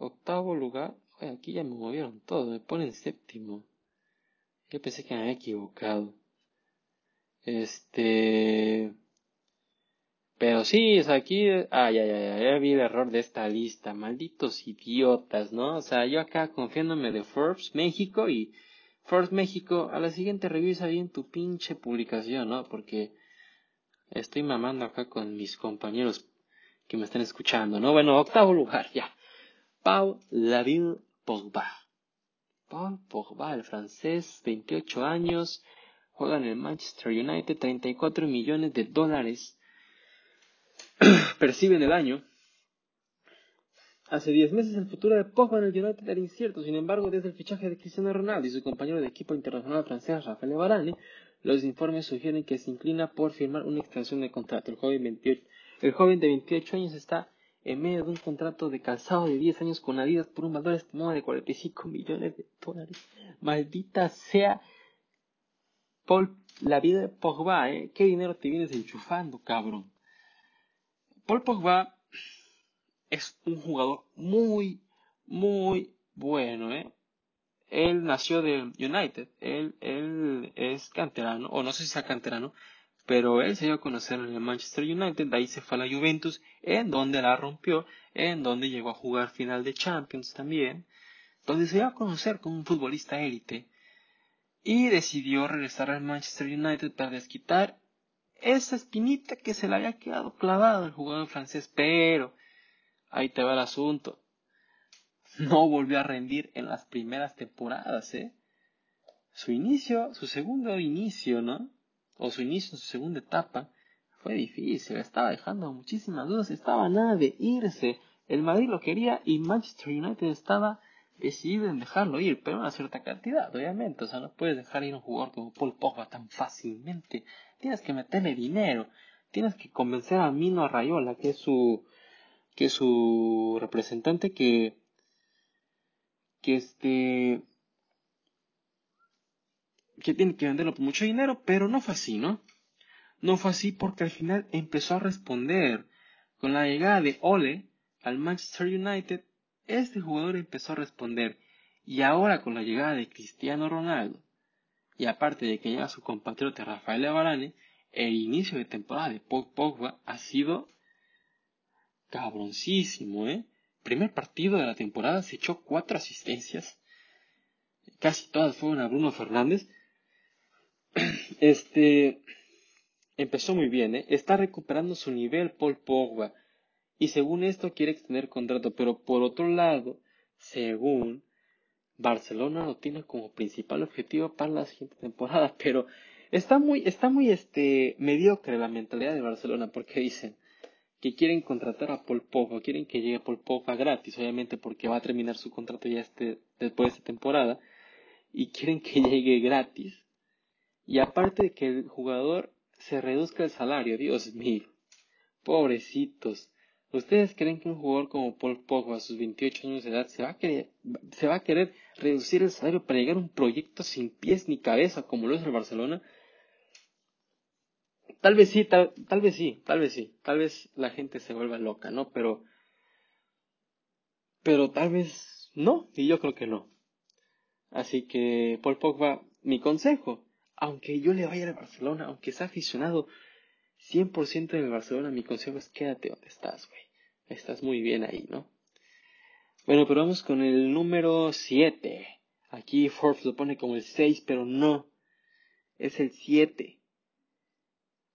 Octavo lugar. Aquí ya me movieron todo, me ponen séptimo. Yo pensé que me había equivocado. Este. Pero sí, sea, aquí, ya, ya, ya, ya vi el error de esta lista, malditos idiotas, ¿no? O sea, yo acá confiándome de Forbes México y Forbes México, a la siguiente revisa bien tu pinche publicación, ¿no? Porque estoy mamando acá con mis compañeros que me están escuchando, ¿no? Bueno, octavo lugar, ya. Paul Laville Pogba. Paul Pogba, el francés, 28 años, juega en el Manchester United, 34 millones de dólares perciben el año. Hace 10 meses el futuro de Pogba en el United era incierto, sin embargo, desde el fichaje de Cristiano Ronaldo y su compañero de equipo internacional francés Rafael Varane, los informes sugieren que se inclina por firmar una extensión de contrato. El joven, 28, el joven de 28 años está en medio de un contrato de calzado de 10 años con Adidas por un valor estimado de 45 millones de dólares. Maldita sea Paul, la vida de Pogba, ¿eh? ¿Qué dinero te vienes enchufando, cabrón? Paul Pogba es un jugador muy, muy bueno, ¿eh? Él nació de United, él, él es canterano, o no sé si sea canterano, pero él se dio a conocer en el Manchester United, de ahí se fue a la Juventus, en donde la rompió, en donde llegó a jugar final de Champions también, donde se dio a conocer como un futbolista élite, y decidió regresar al Manchester United para desquitar esa espinita que se le había quedado clavada al jugador francés, pero ahí te va el asunto. No volvió a rendir en las primeras temporadas, ¿eh? Su inicio, su segundo inicio, ¿no? O su inicio, su segunda etapa, fue difícil, estaba dejando muchísimas dudas, estaba nada de irse. El Madrid lo quería y Manchester United estaba decidido en dejarlo ir, pero una cierta cantidad, obviamente. O sea, no puedes dejar ir a un jugador como Paul Pogba tan fácilmente. Tienes que meterle dinero. Tienes que convencer a Mino Rayola, que es su, que es su representante, que, que este, que tiene que venderlo por mucho dinero, pero no fue así, ¿no? No fue así porque al final empezó a responder. Con la llegada de Ole al Manchester United, este jugador empezó a responder. Y ahora con la llegada de Cristiano Ronaldo, y aparte de que llega su compatriota Rafael Varane, el inicio de temporada de Pogba ha sido cabroncísimo, ¿eh? Primer partido de la temporada se echó cuatro asistencias. Casi todas fueron a Bruno Fernández. Este empezó muy bien, ¿eh? Está recuperando su nivel Paul Pogba. Y según esto quiere extender contrato. Pero por otro lado, según Barcelona lo tiene como principal objetivo para la siguiente temporada, pero está muy, está muy este, mediocre la mentalidad de Barcelona porque dicen que quieren contratar a Paul Pogba, quieren que llegue Paul Pogba gratis, obviamente porque va a terminar su contrato ya este, después de esta temporada, y quieren que llegue gratis. Y aparte de que el jugador se reduzca el salario, Dios mío, pobrecitos. ¿Ustedes creen que un jugador como Paul Pogba a sus 28 años de edad se va a querer, se va a querer reducir el salario para llegar a un proyecto sin pies ni cabeza como lo es el Barcelona? Tal vez sí, tal, vez sí, tal vez sí, tal vez la gente se vuelva loca, ¿no? Pero, pero tal vez no, y yo creo que no. Así que, Paul Pogba, mi consejo, aunque yo le vaya al Barcelona, aunque sea aficionado 100% del Barcelona, mi consejo es quédate donde estás, güey. Estás muy bien ahí, ¿no? Bueno, pero vamos con el número 7. Aquí Forbes lo pone como el 6, pero no. Es el 7.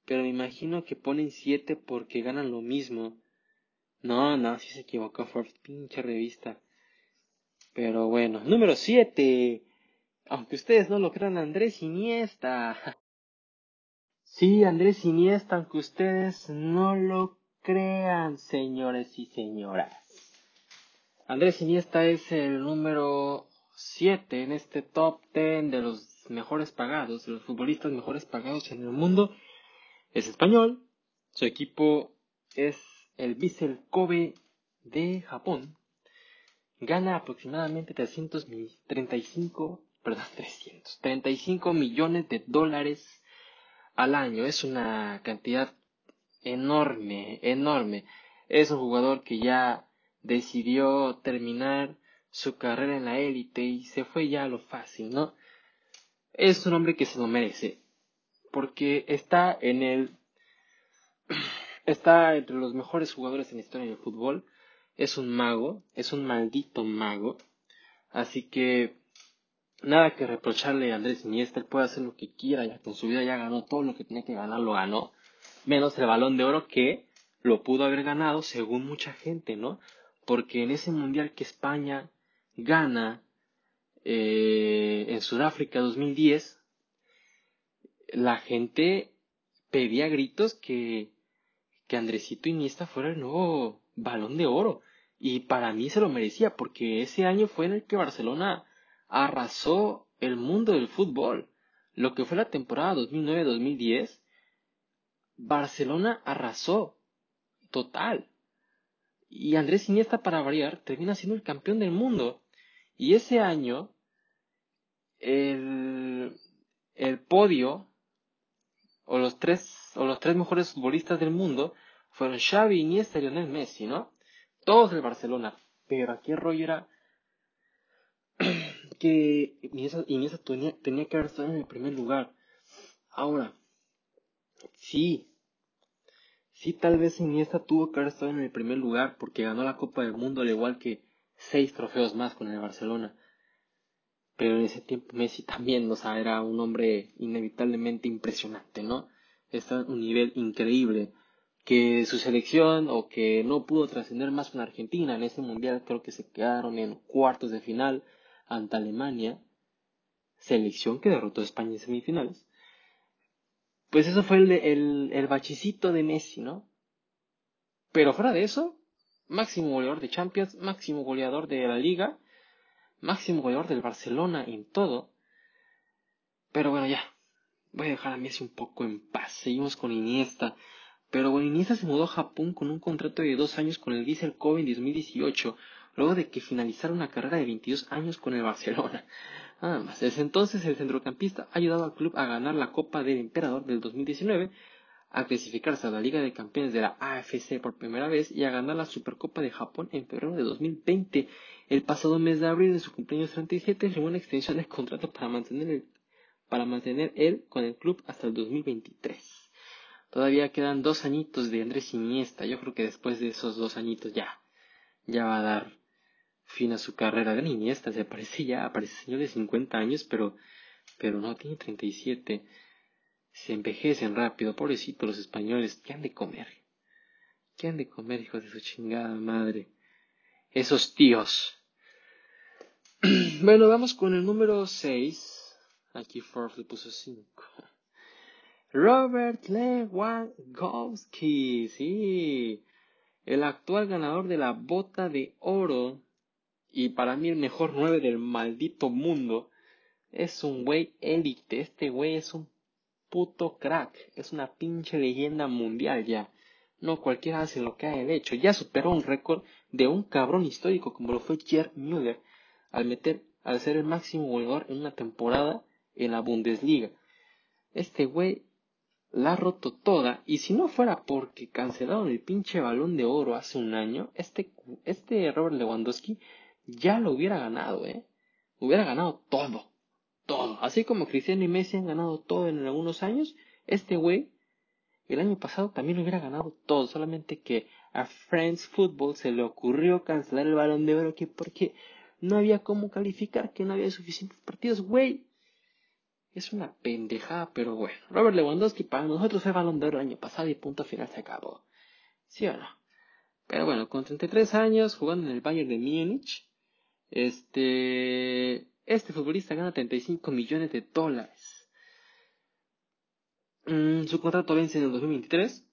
Pero me imagino que ponen 7 porque ganan lo mismo. No, no, si se equivocó Forbes, pinche revista. Pero bueno, número 7. Aunque ustedes no lo crean, Andrés Iniesta. Sí, Andrés Iniesta, aunque ustedes no lo crean, señores y señoras. Andrés Iniesta es el número 7 en este top 10 de los mejores pagados, de los futbolistas mejores pagados en el mundo. Es español, su equipo es el Vissel Kobe de Japón. Gana aproximadamente 335, perdón, 335 millones de dólares al año. Es una cantidad enorme, enorme. Es un jugador que ya decidió terminar su carrera en la élite y se fue ya a lo fácil, ¿no? Es un hombre que se lo merece, porque está en el... está entre los mejores jugadores en la historia del fútbol, es un mago, es un maldito mago, así que nada que reprocharle a Andrés Iniesta, él puede hacer lo que quiera, ya con su vida ya ganó todo lo que tenía que ganar, lo ganó, menos el balón de oro que lo pudo haber ganado según mucha gente, ¿no? Porque en ese mundial que España gana eh, en Sudáfrica 2010, la gente pedía gritos que, que Andresito Iniesta fuera el nuevo balón de oro. Y para mí se lo merecía, porque ese año fue en el que Barcelona arrasó el mundo del fútbol. Lo que fue la temporada 2009-2010, Barcelona arrasó. Total. Y Andrés Iniesta, para variar, termina siendo el campeón del mundo. Y ese año, el, el podio, o los tres, o los tres mejores futbolistas del mundo, fueron Xavi, Iniesta y Lionel Messi, ¿no? Todos del Barcelona. Pero aquí el rollo era que Iniesta, tenía, que haber estado en el primer lugar. Ahora, sí, sí tal vez Iniesta tuvo que haber estado en el primer lugar porque ganó la Copa del Mundo al igual que seis trofeos más con el Barcelona. Pero en ese tiempo Messi también, o sea, era un hombre inevitablemente impresionante, ¿no? Está un nivel increíble. Que su selección o que no pudo trascender más con Argentina en ese mundial, creo que se quedaron en cuartos de final ante Alemania, selección que derrotó a España en semifinales. Pues eso fue el, el, el bachicito de Messi, ¿no? Pero fuera de eso, máximo goleador de Champions, máximo goleador de la Liga, máximo goleador del Barcelona en todo. Pero bueno, ya, voy a dejar a Messi un poco en paz. Seguimos con Iniesta. Pero bueno, Iniesta se mudó a Japón con un contrato de dos años con el Vissel Kobe en 2018 luego de que finalizara una carrera de 22 años con el Barcelona. Nada más. Desde entonces el centrocampista ha ayudado al club a ganar la Copa del Emperador del 2019, a clasificarse a la Liga de Campeones de la AFC por primera vez y a ganar la Supercopa de Japón en febrero de 2020. El pasado mes de abril de su cumpleaños 37 firmó una extensión de contrato para mantener, el, para mantener él con el club hasta el 2023. Todavía quedan dos añitos de Andrés Iniesta. Yo creo que después de esos dos añitos ya, ya va a dar fin a su carrera. de Iniesta se parece ya, parece señor de 50 años, pero, pero no, tiene 37. Se envejecen rápido, pobrecito los españoles, ¿qué han de comer? ¿Qué han de comer, hijos de su chingada madre? Esos tíos. bueno, vamos con el número 6. Aquí Forbes le puso 5. Robert Lewandowski, sí, el actual ganador de la bota de oro y para mí el mejor 9 del maldito mundo, es un güey élite. Este güey es un puto crack. Es una pinche leyenda mundial ya. No cualquiera hace lo que ha hecho. Ya superó un récord de un cabrón histórico como lo fue Gerd Müller al meter, al ser el máximo goleador en una temporada en la Bundesliga. Este güey la ha roto toda y si no fuera porque cancelaron el pinche balón de oro hace un año, este, este Robert Lewandowski ya lo hubiera ganado, ¿eh? Hubiera ganado todo, todo. Así como Cristiano y Messi han ganado todo en algunos años, este güey el año pasado también lo hubiera ganado todo, solamente que a Friends Football se le ocurrió cancelar el balón de oro que porque no había cómo calificar, que no había suficientes partidos, güey. Es una pendejada, pero bueno. Robert Lewandowski para nosotros fue balón de oro el año pasado y punto final se acabó. ¿Sí o no? Pero bueno, con 33 años, jugando en el Bayern de Múnich, este, este futbolista gana 35 millones de dólares. Mm, su contrato vence en el 2023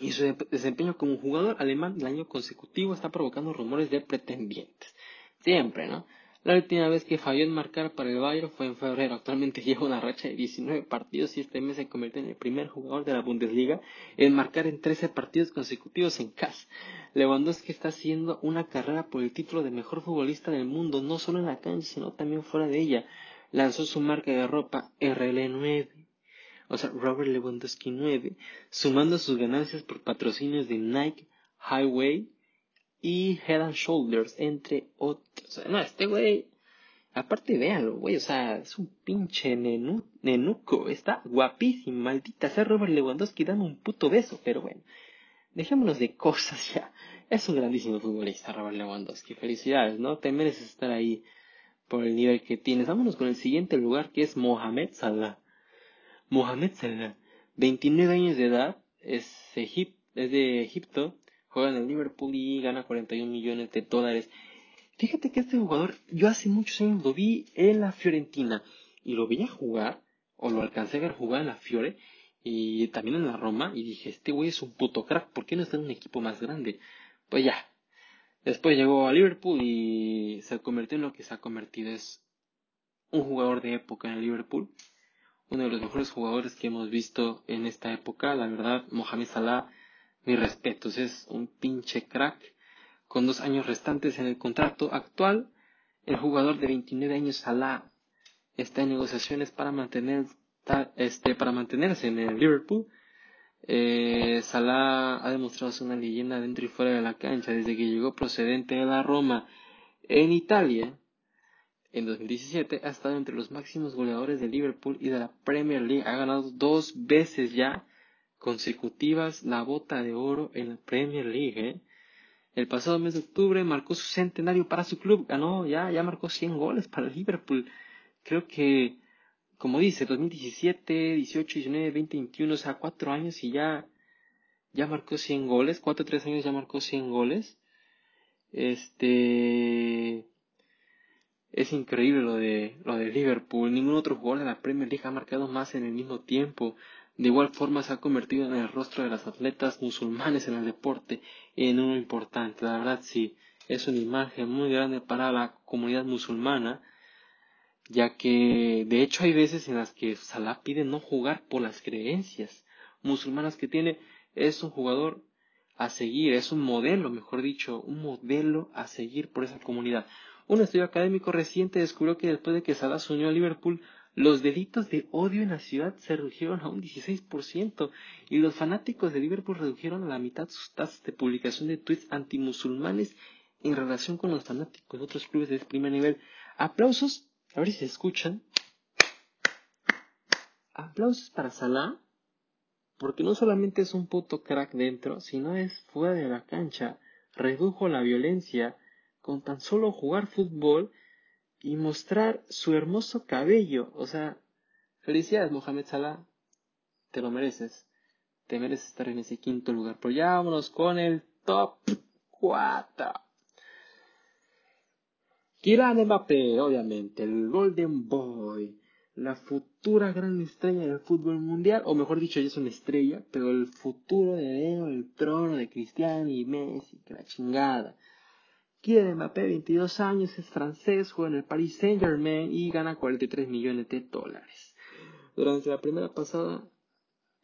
y su desempeño como jugador alemán del año consecutivo está provocando rumores de pretendientes. Siempre, ¿no? La última vez que falló en marcar para el Bayern fue en febrero. Actualmente lleva una racha de 19 partidos y este mes se convierte en el primer jugador de la Bundesliga en marcar en 13 partidos consecutivos en casa. Lewandowski está haciendo una carrera por el título de mejor futbolista del mundo, no solo en la cancha, sino también fuera de ella. Lanzó su marca de ropa RL9, o sea, Robert Lewandowski 9, sumando sus ganancias por patrocinios de Nike, Highway, y Head and Shoulders, entre otros. no, este güey, aparte véanlo, güey, o sea, es un pinche nenuco, está guapísimo, maldita sea Robert Lewandowski dando un puto beso, pero bueno, dejémonos de cosas ya. Es un grandísimo futbolista, Robert Lewandowski, felicidades, ¿no? Te mereces estar ahí por el nivel que tienes. Vámonos con el siguiente lugar que es Mohamed Salah. Mohamed Salah, 29 años de edad, es, es de Egipto, juega en el Liverpool y gana 41 millones de dólares. Fíjate que este jugador, yo hace muchos años lo vi en la Fiorentina y lo veía jugar, o lo alcancé a ver jugar en la Fiore y también en la Roma y dije, este güey es un puto crack, ¿por qué no está en un equipo más grande? Pues ya. Después llegó a Liverpool y se convirtió en lo que se ha convertido. Es un jugador de época en el Liverpool. Uno de los mejores jugadores que hemos visto en esta época. La verdad, Mohamed Salah mis respetos, es un pinche crack. Con dos años restantes en el contrato actual, el jugador de 29 años, Salah, está en negociaciones para, mantener, este, para mantenerse en el Liverpool. Eh, Salah ha demostrado ser una leyenda dentro y fuera de la cancha desde que llegó procedente de la Roma en Italia. En 2017 ha estado entre los máximos goleadores de Liverpool y de la Premier League. Ha ganado dos veces ya consecutivas la bota de oro en la Premier League. ¿eh? El pasado mes de octubre marcó su centenario para su club, ganó, ya, ya marcó 100 goles para Liverpool. Creo que, como dice, 2017, 18, 19, 20, 21, o sea, cuatro años y ya, ya marcó 100 goles, cuatro, tres años ya marcó 100 goles. Este, es increíble lo de, lo de Liverpool. Ningún otro jugador de la Premier League ha marcado más en el mismo tiempo. De igual forma se ha convertido en el rostro de las atletas musulmanes en el deporte en uno importante. La verdad sí, es una imagen muy grande para la comunidad musulmana, ya que de hecho hay veces en las que Salah pide no jugar por las creencias musulmanas que tiene. Es un jugador a seguir, es un modelo, mejor dicho, un modelo a seguir por esa comunidad. Un estudio académico reciente descubrió que después de que Salah se unió a Liverpool, los delitos de odio en la ciudad se redujeron a un 16% y los fanáticos de Liverpool redujeron a la mitad sus tasas de publicación de tweets antimusulmanes en relación con los fanáticos de otros clubes de primer nivel. Aplausos, a ver si se escuchan. Aplausos para Salah, porque no solamente es un puto crack dentro, sino es fuera de la cancha. Redujo la violencia con tan solo jugar fútbol y mostrar su hermoso cabello. O sea, felicidades Mohamed Salah, te lo mereces. Te mereces estar en ese quinto lugar. Pero ya vámonos con el top 4. Kylian Mbappé, obviamente, el Golden Boy, la futura gran estrella del fútbol mundial, o mejor dicho, ya es una estrella, pero el futuro de el trono de Cristiano y Messi, que la chingada. Kylian Mbappé, 22 años, es francés, juega en el Paris Saint Germain y gana 43 millones de dólares. Durante la primera pasada,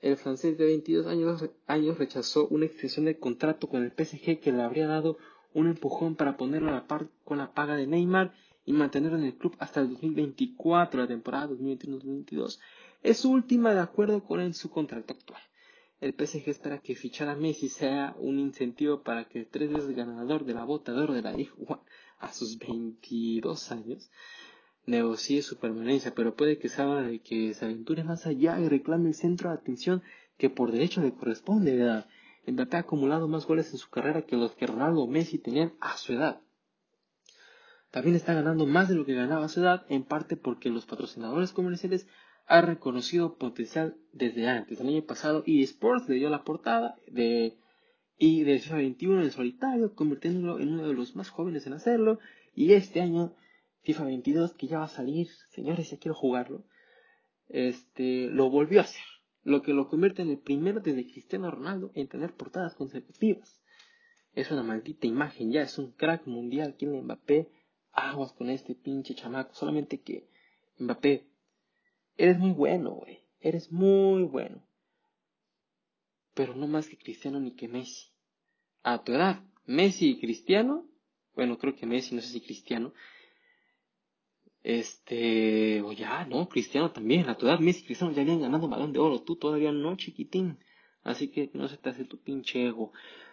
el francés de 22 años, años rechazó una extensión de contrato con el PSG que le habría dado un empujón para ponerlo a la par con la paga de Neymar y mantenerlo en el club hasta el 2024, la temporada 2021-2022. Es su última de acuerdo con su contrato actual. El PSG espera que fichar a Messi sea un incentivo para que el tres veces ganador de la bota de de la a sus 22 años negocie su permanencia, pero puede que hable de que se aventure más allá y reclame el centro de atención que por derecho le corresponde. Mbappé ha acumulado más goles en su carrera que los que Ronaldo Messi tenían a su edad. También está ganando más de lo que ganaba a su edad, en parte porque los patrocinadores comerciales han reconocido potencial desde antes. El año pasado eSports le dio la portada de y de FIFA 21 en solitario, convirtiéndolo en uno de los más jóvenes en hacerlo. Y este año, FIFA 22, que ya va a salir, señores, ya quiero jugarlo, este, lo volvió a hacer. Lo que lo convierte en el primero desde Cristiano Ronaldo en tener portadas consecutivas. Es una maldita imagen, ya es un crack mundial. Quien Mbappé, aguas con este pinche chamaco. Solamente que, Mbappé, eres muy bueno, güey. Eres muy bueno. Pero no más que Cristiano ni que Messi a tu edad, Messi y Cristiano, bueno, creo que Messi, no sé si Cristiano, este, o ya, no, Cristiano también, a tu edad, Messi y Cristiano ya habían ganado balón de oro, tú todavía no, chiquitín, así que no se te hace tu pinche ego.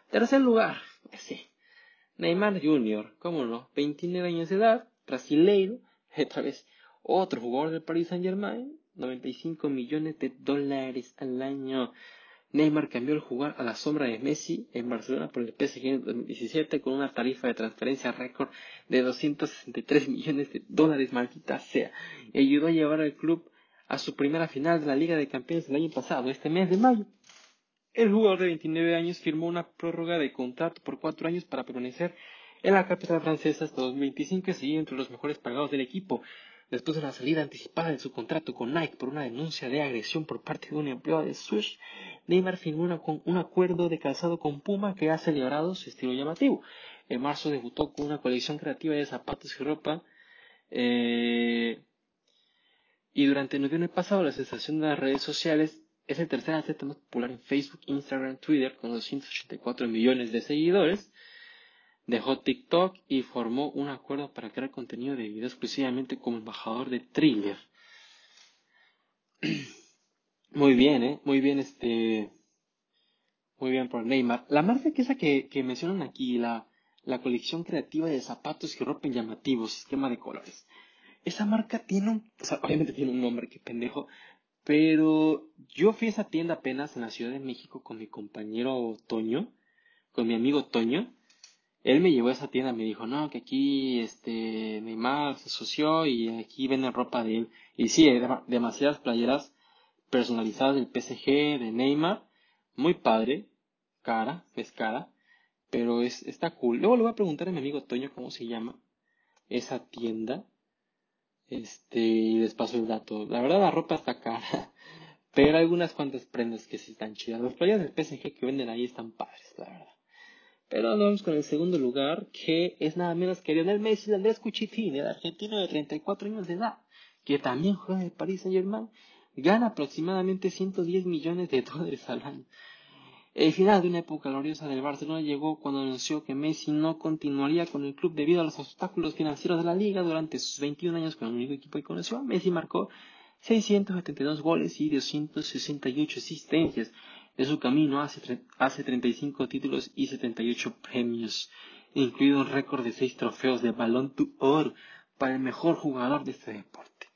Tercer lugar, ese, Neymar Jr., cómo no, 29 años de edad, brasileiro, otra vez, otro jugador del Paris Saint Germain, 95 millones de dólares al año. Neymar cambió el jugar a la sombra de Messi en Barcelona por el PSG en 2017 con una tarifa de transferencia récord de 263 millones de dólares, maldita sea, y ayudó a llevar al club a su primera final de la Liga de Campeones el año pasado, este mes de mayo. El jugador de 29 años firmó una prórroga de contrato por cuatro años para permanecer en la capital francesa hasta 2025 y seguir entre los mejores pagados del equipo después de la salida anticipada de su contrato con Nike por una denuncia de agresión por parte de un empleado de Swish, Neymar firmó un acuerdo de calzado con Puma que ha celebrado su estilo llamativo. En marzo debutó con una colección creativa de zapatos y ropa. Eh, y durante noviembre pasado, la sensación de las redes sociales es el tercer atleta más popular en Facebook, Instagram, Twitter, con 284 millones de seguidores dejó TikTok y formó un acuerdo para crear contenido de video exclusivamente como embajador de Thriller. Muy bien, ¿eh? Muy bien, este... Muy bien por Neymar. La marca que esa que, que mencionan aquí, la, la colección creativa de zapatos y ropa llamativos, sistema de colores. Esa marca tiene un... O sea, obviamente tiene un nombre, que pendejo. Pero yo fui a esa tienda apenas en la Ciudad de México con mi compañero Toño, con mi amigo Toño él me llevó a esa tienda, me dijo, no, que aquí este Neymar se asoció y aquí venden ropa de él. Y sí, demasiadas playeras personalizadas del PSG, de Neymar, muy padre, cara, es cara, pero es, está cool. Luego le voy a preguntar a mi amigo Toño cómo se llama esa tienda. Este, y les paso el dato. La verdad la ropa está cara, pero hay algunas cuantas prendas que sí están chidas. Las playeras del PSG que venden ahí están padres, la verdad. Pero vamos con el segundo lugar, que es nada menos que Lionel Messi, el Andrés Cuchitini, el argentino de 34 años de edad, que también juega en el Paris Saint Germain, gana aproximadamente 110 millones de dólares al año. El final de una época gloriosa del Barcelona llegó cuando anunció que Messi no continuaría con el club debido a los obstáculos financieros de la liga durante sus 21 años con el único equipo que conoció. Messi marcó 672 goles y 268 asistencias de su camino hace, hace 35 títulos y 78 premios, incluido un récord de 6 trofeos de Balón d'Or para el mejor jugador de este deporte.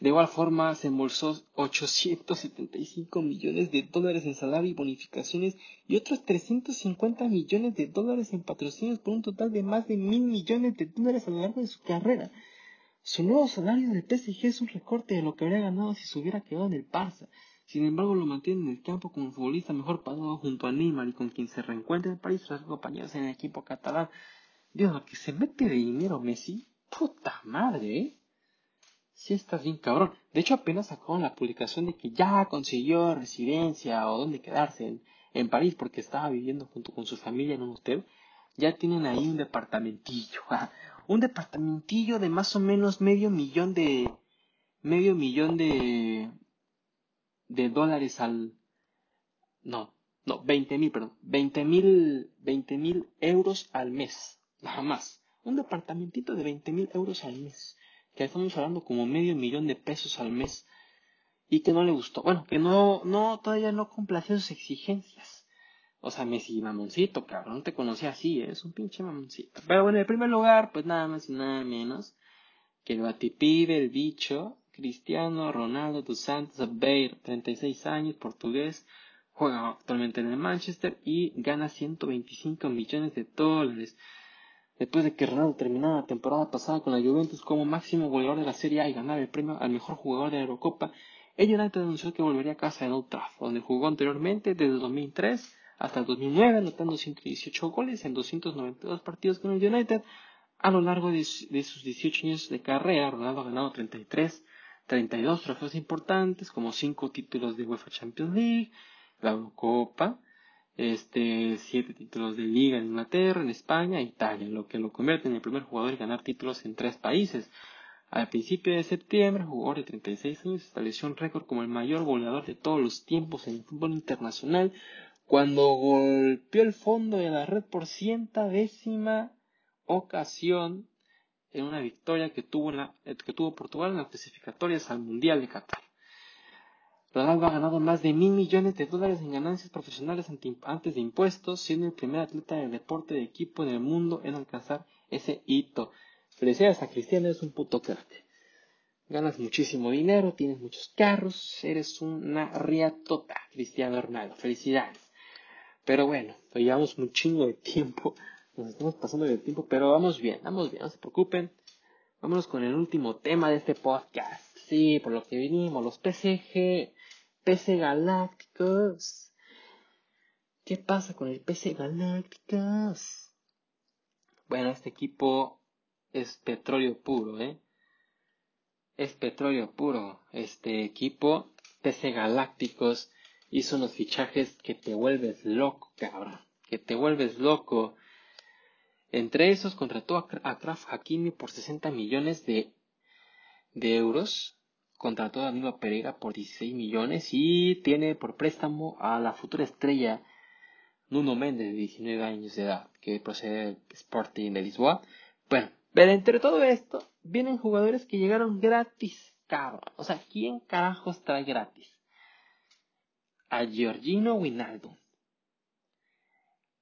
De igual forma, se embolsó 875 millones de dólares en salario y bonificaciones y otros 350 millones de dólares en patrocinios por un total de más de mil millones de dólares a lo largo de su carrera. Su nuevo salario del PSG es un recorte de lo que habría ganado si se hubiera quedado en el Barça. Sin embargo, lo mantiene en el campo como futbolista mejor pagado junto a Neymar y con quien se reencuentra en país tras compañeros en el equipo catalán. Dios, lo que se mete de dinero Messi, puta madre, ¿eh? Sí estás bien cabrón. De hecho, apenas sacó la publicación de que ya consiguió residencia o dónde quedarse en, en París porque estaba viviendo junto con su familia en un hotel. Ya tienen ahí un departamentillo. un departamentillo de más o menos medio millón de... medio millón de de dólares al... No, no, 20 mil, perdón, 20 mil, 20 mil euros al mes, nada más. Un departamentito de 20 mil euros al mes, que estamos hablando como medio millón de pesos al mes, y que no le gustó. Bueno, que no, no, todavía no complació sus exigencias. O sea, Messi, mamoncito, cabrón, no te conocía así, es un pinche mamoncito. Pero bueno, en primer lugar, pues nada más y nada menos que el batipibe, el bicho, Cristiano Ronaldo dos Santos Aveiro, 36 años, portugués, juega actualmente en el Manchester y gana 125 millones de dólares. Después de que Ronaldo terminara la temporada pasada con la Juventus como máximo goleador de la Serie A y ganar el premio al mejor jugador de la Eurocopa, el United anunció que volvería a casa en Old Trafford, donde jugó anteriormente desde 2003 hasta el 2009, anotando 118 goles en 292 partidos con el United. A lo largo de, sus 18 años de carrera, Ronaldo ha ganado 33, 32 trofeos importantes, como 5 títulos de UEFA Champions League, la Eurocopa, este, 7 títulos de Liga en Inglaterra, en España e Italia, lo que lo convierte en el primer jugador en ganar títulos en tres países. Al principio de septiembre, jugador de 36 años, estableció un récord como el mayor goleador de todos los tiempos en el fútbol internacional cuando golpeó el fondo de la red por cientagésima ocasión en una victoria que tuvo, que tuvo Portugal en las clasificatorias al Mundial de Qatar. Ronaldo ha ganado más de mil millones de dólares en ganancias profesionales antes de impuestos, siendo el primer atleta del deporte de equipo en el mundo en alcanzar ese hito. Felicidades a Cristiano, es un puto crack. Ganas muchísimo dinero, tienes muchos carros, eres una riatota, Cristiano Ronaldo. Felicidades. Pero bueno, llevamos un chingo de tiempo, nos estamos pasando de tiempo, pero vamos bien, vamos bien, no se preocupen. Vámonos con el último tema de este podcast. Sí, por lo que vinimos, los PSG, PC Galácticos. ¿Qué pasa con el PC Galácticos? Bueno, este equipo es petróleo puro, ¿eh? Es petróleo puro. Este equipo, PC Galácticos, hizo unos fichajes que te vuelves loco, cabrón. Que te vuelves loco. Entre esos contrató a, Kraft Hakimi por 60 millones de, de euros. Contrató a Danilo Pereira por 16 millones y tiene por préstamo a la futura estrella Nuno Méndez de 19 años de edad que procede del Sporting de Lisboa. Bueno, pero entre todo esto vienen jugadores que llegaron gratis, cabrón. O sea, ¿quién carajos trae gratis? a Giorgino Winaldo,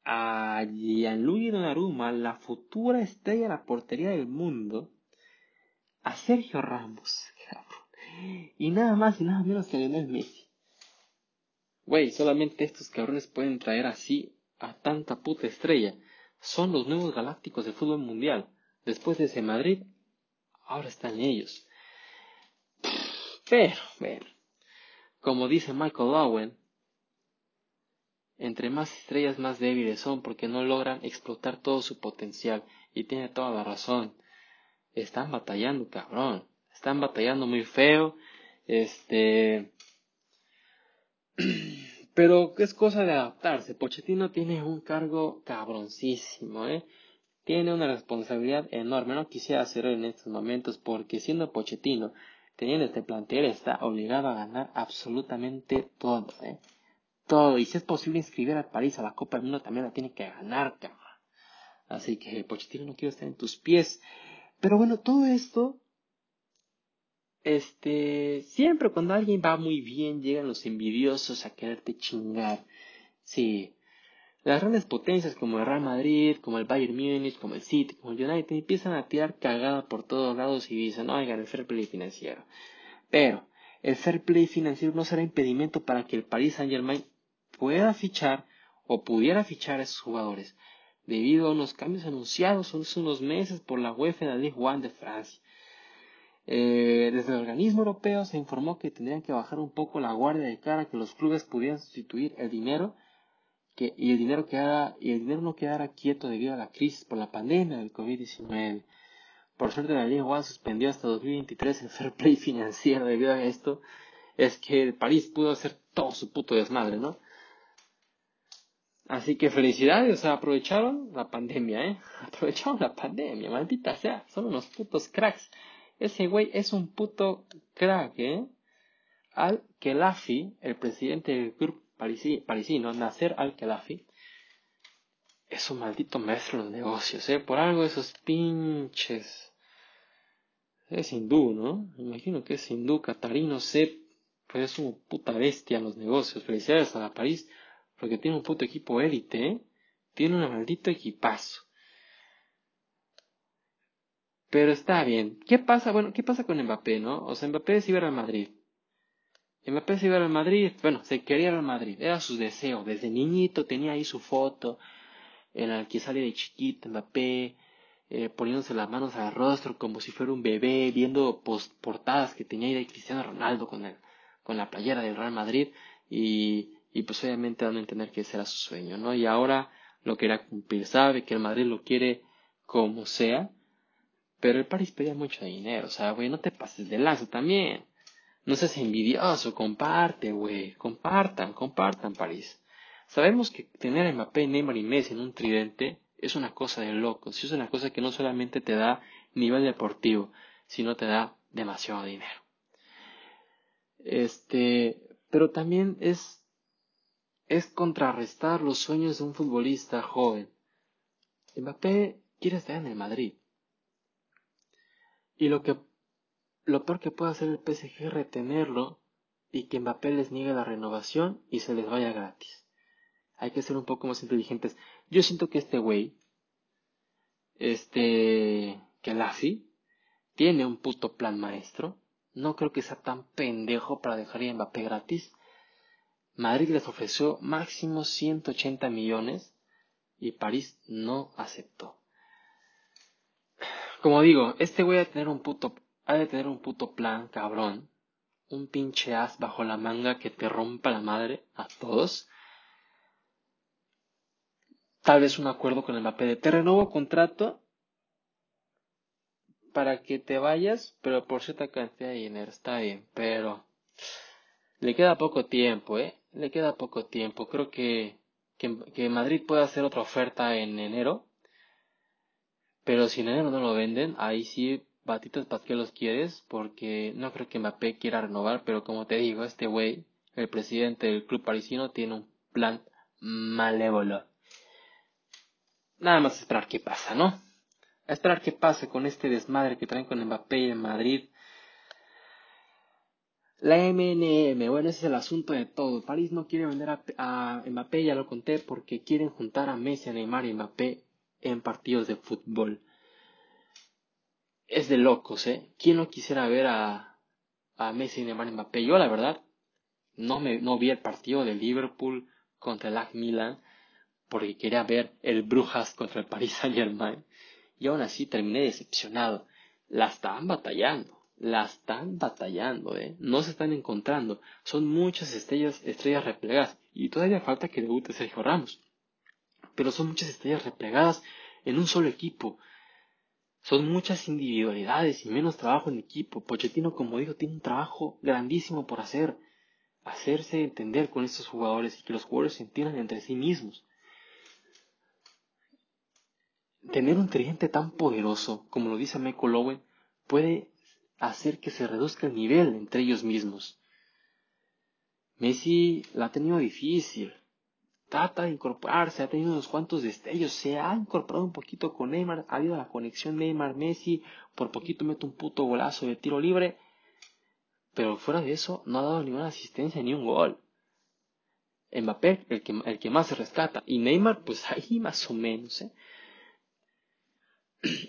a Gianluigi Donnarumma, la futura estrella de la portería del mundo, a Sergio Ramos, y nada más y nada menos que a Lionel Messi. Güey, solamente estos cabrones pueden traer así a tanta puta estrella. Son los nuevos galácticos del fútbol mundial. Después de ese Madrid, ahora están ellos. Pero, bueno, como dice Michael Owen, entre más estrellas más débiles son porque no logran explotar todo su potencial. Y tiene toda la razón. Están batallando, cabrón. Están batallando muy feo. Este. Pero es cosa de adaptarse. Pochettino tiene un cargo cabroncísimo, ¿eh? Tiene una responsabilidad enorme. No quisiera hacerlo en estos momentos porque siendo Pochettino teniendo este plantel, está obligado a ganar absolutamente todo, ¿eh? Todo. Y si es posible inscribir al París a la Copa del Mundo, también la tiene que ganar, cabrón. Así que, Pochettino, no quiero estar en tus pies. Pero bueno, todo esto, este, siempre cuando alguien va muy bien, llegan los envidiosos a quererte chingar. Sí, las grandes potencias como el Real Madrid, como el Bayern Múnich, como el City, como el United empiezan a tirar cagada por todos lados y dicen, oigan, el fair play financiero. Pero el fair play financiero no será impedimento para que el Paris Saint Germain pueda fichar o pudiera fichar a esos jugadores, debido a unos cambios anunciados hace unos meses por la UEFA en la Ligue 1 de Francia. Eh, desde el organismo europeo se informó que tendrían que bajar un poco la guardia de cara que los clubes pudieran sustituir el dinero y el dinero y el dinero no quedara quieto debido a la crisis por la pandemia del COVID-19. Por suerte la Liga One suspendió hasta 2023 el fair play financiero debido a esto. Es que el París pudo hacer todo su puto desmadre, ¿no? Así que felicidades, aprovecharon la pandemia, ¿eh? Aprovecharon la pandemia, maldita sea, son unos putos cracks. Ese güey es un puto crack, ¿eh? Al Kelafi, el presidente del grupo parisino, Nasser al-Khelafi, es un maldito maestro de los negocios, ¿eh? Por algo esos pinches. Es hindú, ¿no? Me imagino que es hindú, catarino, sé, pues es una puta bestia en los negocios. Felicidades a París, porque tiene un puto equipo élite, ¿eh? Tiene un maldito equipazo. Pero está bien. ¿Qué pasa? Bueno, ¿qué pasa con Mbappé, no? O sea, Mbappé es iba a Madrid. Mbappé se iba al Madrid, bueno, se quería ir al Madrid, era su deseo, desde niñito tenía ahí su foto en la que sale de chiquito Mbappé, eh, poniéndose las manos al rostro como si fuera un bebé, viendo portadas que tenía ahí de Cristiano Ronaldo con, el, con la playera del Real Madrid y, y pues obviamente dando a entender que ese era su sueño, ¿no? Y ahora lo quería cumplir, sabe que el Madrid lo quiere como sea, pero el París pedía mucho dinero, o sea, güey, no te pases de lanza también. No seas envidioso, comparte, güey. Compartan, compartan París. Sabemos que tener a Mbappé, Neymar y Messi en un tridente es una cosa de locos. Es una cosa que no solamente te da nivel deportivo, sino te da demasiado dinero. Este, pero también es es contrarrestar los sueños de un futbolista joven. Mbappé quiere estar en el Madrid. Y lo que lo peor que puede hacer el PSG es retenerlo y que Mbappé les niegue la renovación y se les vaya gratis. Hay que ser un poco más inteligentes. Yo siento que este güey, este, que Lassi, tiene un puto plan maestro. No creo que sea tan pendejo para dejar a Mbappé gratis. Madrid les ofreció máximo 180 millones y París no aceptó. Como digo, este güey a tener un puto ha de tener un puto plan, cabrón. Un pinche as bajo la manga que te rompa la madre a todos. Tal vez un acuerdo con el Mbappé de te renovo contrato para que te vayas, pero por cierta cantidad de dinero. Está bien, pero le queda poco tiempo, ¿eh? Le queda poco tiempo. Creo que, que, Madrid puede hacer otra oferta en enero. Pero si en enero no lo venden, ahí sí batitos para qué los quieres, porque no creo que Mbappé quiera renovar, pero como te digo, este güey, el presidente del club parisino, tiene un plan malévolo. Nada más esperar qué pasa, ¿no? A esperar qué pasa con este desmadre que traen con Mbappé en Madrid. La MNM, bueno, ese es el asunto de todo. París no quiere vender a, Mbappé, ya lo conté, porque quieren juntar a Messi, a Neymar y Mbappé en partidos de fútbol es de locos, ¿eh? ¿Quién no quisiera ver a, a Messi y Neymar Mbappé? Yo, la verdad, no, me, vi el partido de Liverpool contra el AC Milan porque quería ver el Brujas contra el Paris Saint Germain y aún así terminé decepcionado. La están batallando, la están batallando, ¿eh? No se están encontrando. Son muchas estrellas, estrellas replegadas y todavía falta que debute Sergio Ramos. Pero son muchas estrellas replegadas en un solo equipo. Son muchas individualidades y menos trabajo en equipo. Pochettino, como digo, tiene un trabajo grandísimo por hacer. Hacerse entender con estos jugadores y que los jugadores se entiendan entre sí mismos. Tener un dirigente tan poderoso, como lo dice Michael Owen, puede hacer que se reduzca el nivel entre ellos mismos. Messi la ha tenido difícil trata de incorporarse, ha tenido unos cuantos destellos, se ha incorporado un poquito con Neymar, ha habido la conexión Neymar-Messi, por poquito mete un puto golazo de tiro libre, pero fuera de eso no ha dado ninguna asistencia ni un gol. Mbappé, el que, el que más se rescata, y Neymar, pues ahí más o menos, ¿eh?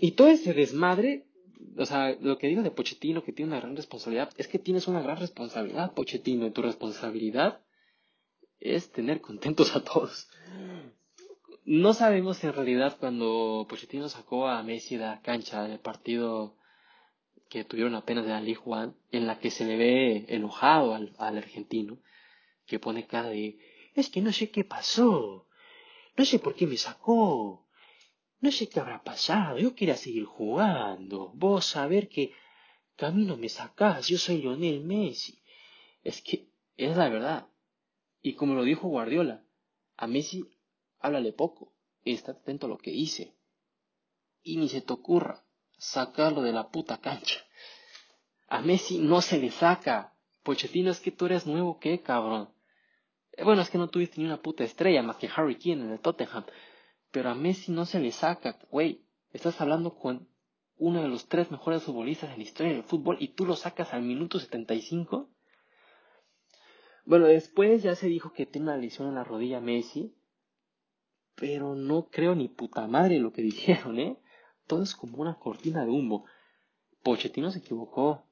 Y todo ese desmadre, o sea, lo que digo de Pochettino, que tiene una gran responsabilidad, es que tienes una gran responsabilidad, Pochettino, y tu responsabilidad es tener contentos a todos. No sabemos en realidad cuando Pochettino sacó a Messi de la cancha del partido que tuvieron apenas de la One, en la que se le ve enojado al, al argentino, que pone cara de, es que no sé qué pasó, no sé por qué me sacó, no sé qué habrá pasado, yo quería seguir jugando, vos saber que camino me sacás, yo soy Lionel Messi. Es que es la verdad, y como lo dijo Guardiola, a Messi háblale poco está atento a lo que dice. Y ni se te ocurra sacarlo de la puta cancha. A Messi no se le saca. Pochettino, es que tú eres nuevo, ¿qué, cabrón? Eh, bueno, es que no tuviste ni una puta estrella más que Harry Kane en el Tottenham. Pero a Messi no se le saca, güey. Estás hablando con uno de los tres mejores futbolistas en la historia del fútbol y tú lo sacas al minuto 75. Bueno, después ya se dijo que tiene una lesión en la rodilla Messi, pero no creo ni puta madre lo que dijeron, ¿eh? Todo es como una cortina de humo. Pochettino se equivocó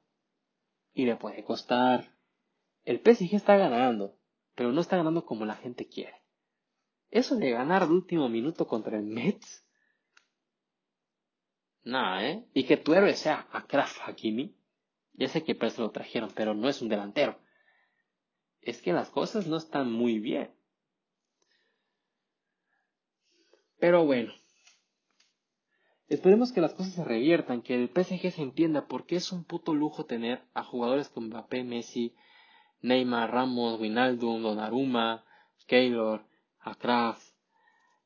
y le puede costar. El PSG está ganando, pero no está ganando como la gente quiere. Eso de ganar de último minuto contra el Mets. Nada, ¿eh? Y que tu héroe sea Akraf Hakimi. Ya sé que se lo trajeron, pero no es un delantero. Es que las cosas no están muy bien. Pero bueno. Esperemos que las cosas se reviertan, que el PSG se entienda porque es un puto lujo tener a jugadores como Mbappé, Messi, Neymar, Ramos, Wijnaldum, Donnarumma, Keylor, Akraf,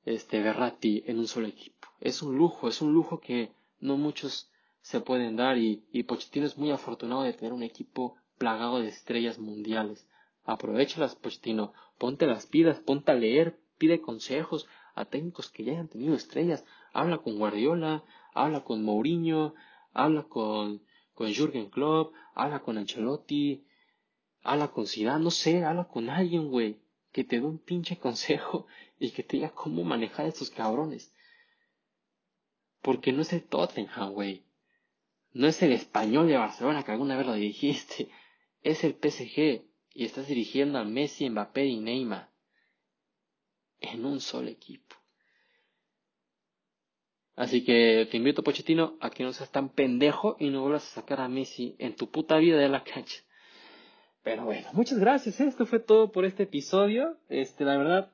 este, Verratti en un solo equipo. Es un lujo, es un lujo que no muchos se pueden dar y, y Pochettino es muy afortunado de tener un equipo plagado de estrellas mundiales. Aprovechalas, Pochettino, ponte las pilas, ponte a leer, pide consejos a técnicos que ya hayan tenido estrellas. Habla con Guardiola, habla con Mourinho, habla con, con Jürgen Klopp, habla con Ancelotti, habla con Zidane, no sé, habla con alguien, güey, que te dé un pinche consejo y que te diga cómo manejar a estos cabrones. Porque no es el Tottenham, güey. No es el español de Barcelona que alguna vez lo dirigiste. Es el PSG y estás dirigiendo a Messi, Mbappé y Neymar en un solo equipo. Así que te invito, Pochettino, a que no seas tan pendejo y no vuelvas a sacar a Messi en tu puta vida de la cancha. Pero bueno, muchas gracias. ¿eh? Esto fue todo por este episodio. Este, la verdad,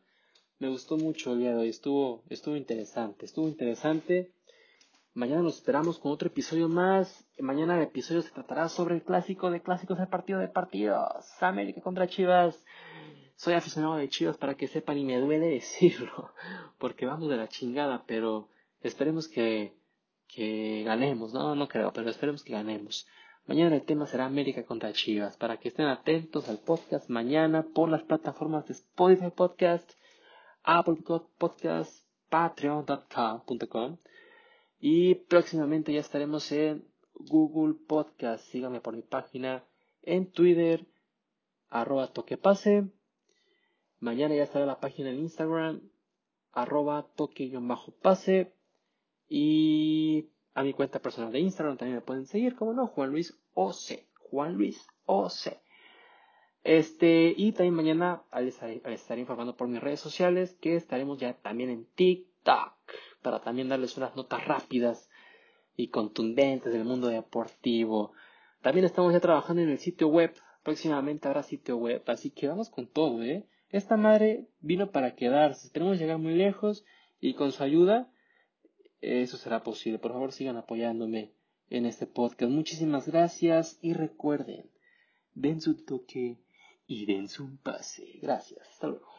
me gustó mucho el día de hoy. Estuvo, estuvo interesante. Estuvo interesante. Mañana nos esperamos con otro episodio más. Mañana el episodio se tratará sobre el clásico de clásicos, el partido de partidos. América contra Chivas. Soy aficionado de Chivas para que sepan y me duele decirlo. Porque vamos de la chingada, pero esperemos que, que ganemos. No, no creo, pero esperemos que ganemos. Mañana el tema será América contra Chivas. Para que estén atentos al podcast mañana por las plataformas de Spotify Podcast, Apple Podcast, patreon.com y próximamente ya estaremos en Google Podcast. Síganme por mi página en Twitter, arroba toquepase. Mañana ya estará la página en Instagram, arroba toque-pase. Y a mi cuenta personal de Instagram también me pueden seguir, como no, Juan Luis OC. Juan Luis OC. Este, y también mañana les estaré informando por mis redes sociales que estaremos ya también en TikTok para también darles unas notas rápidas y contundentes del mundo deportivo. También estamos ya trabajando en el sitio web. Próximamente habrá sitio web, así que vamos con todo, ¿eh? Esta madre vino para quedarse. Esperemos llegar muy lejos y con su ayuda eso será posible. Por favor, sigan apoyándome en este podcast. Muchísimas gracias y recuerden, den su toque y den su pase. Gracias. Hasta luego.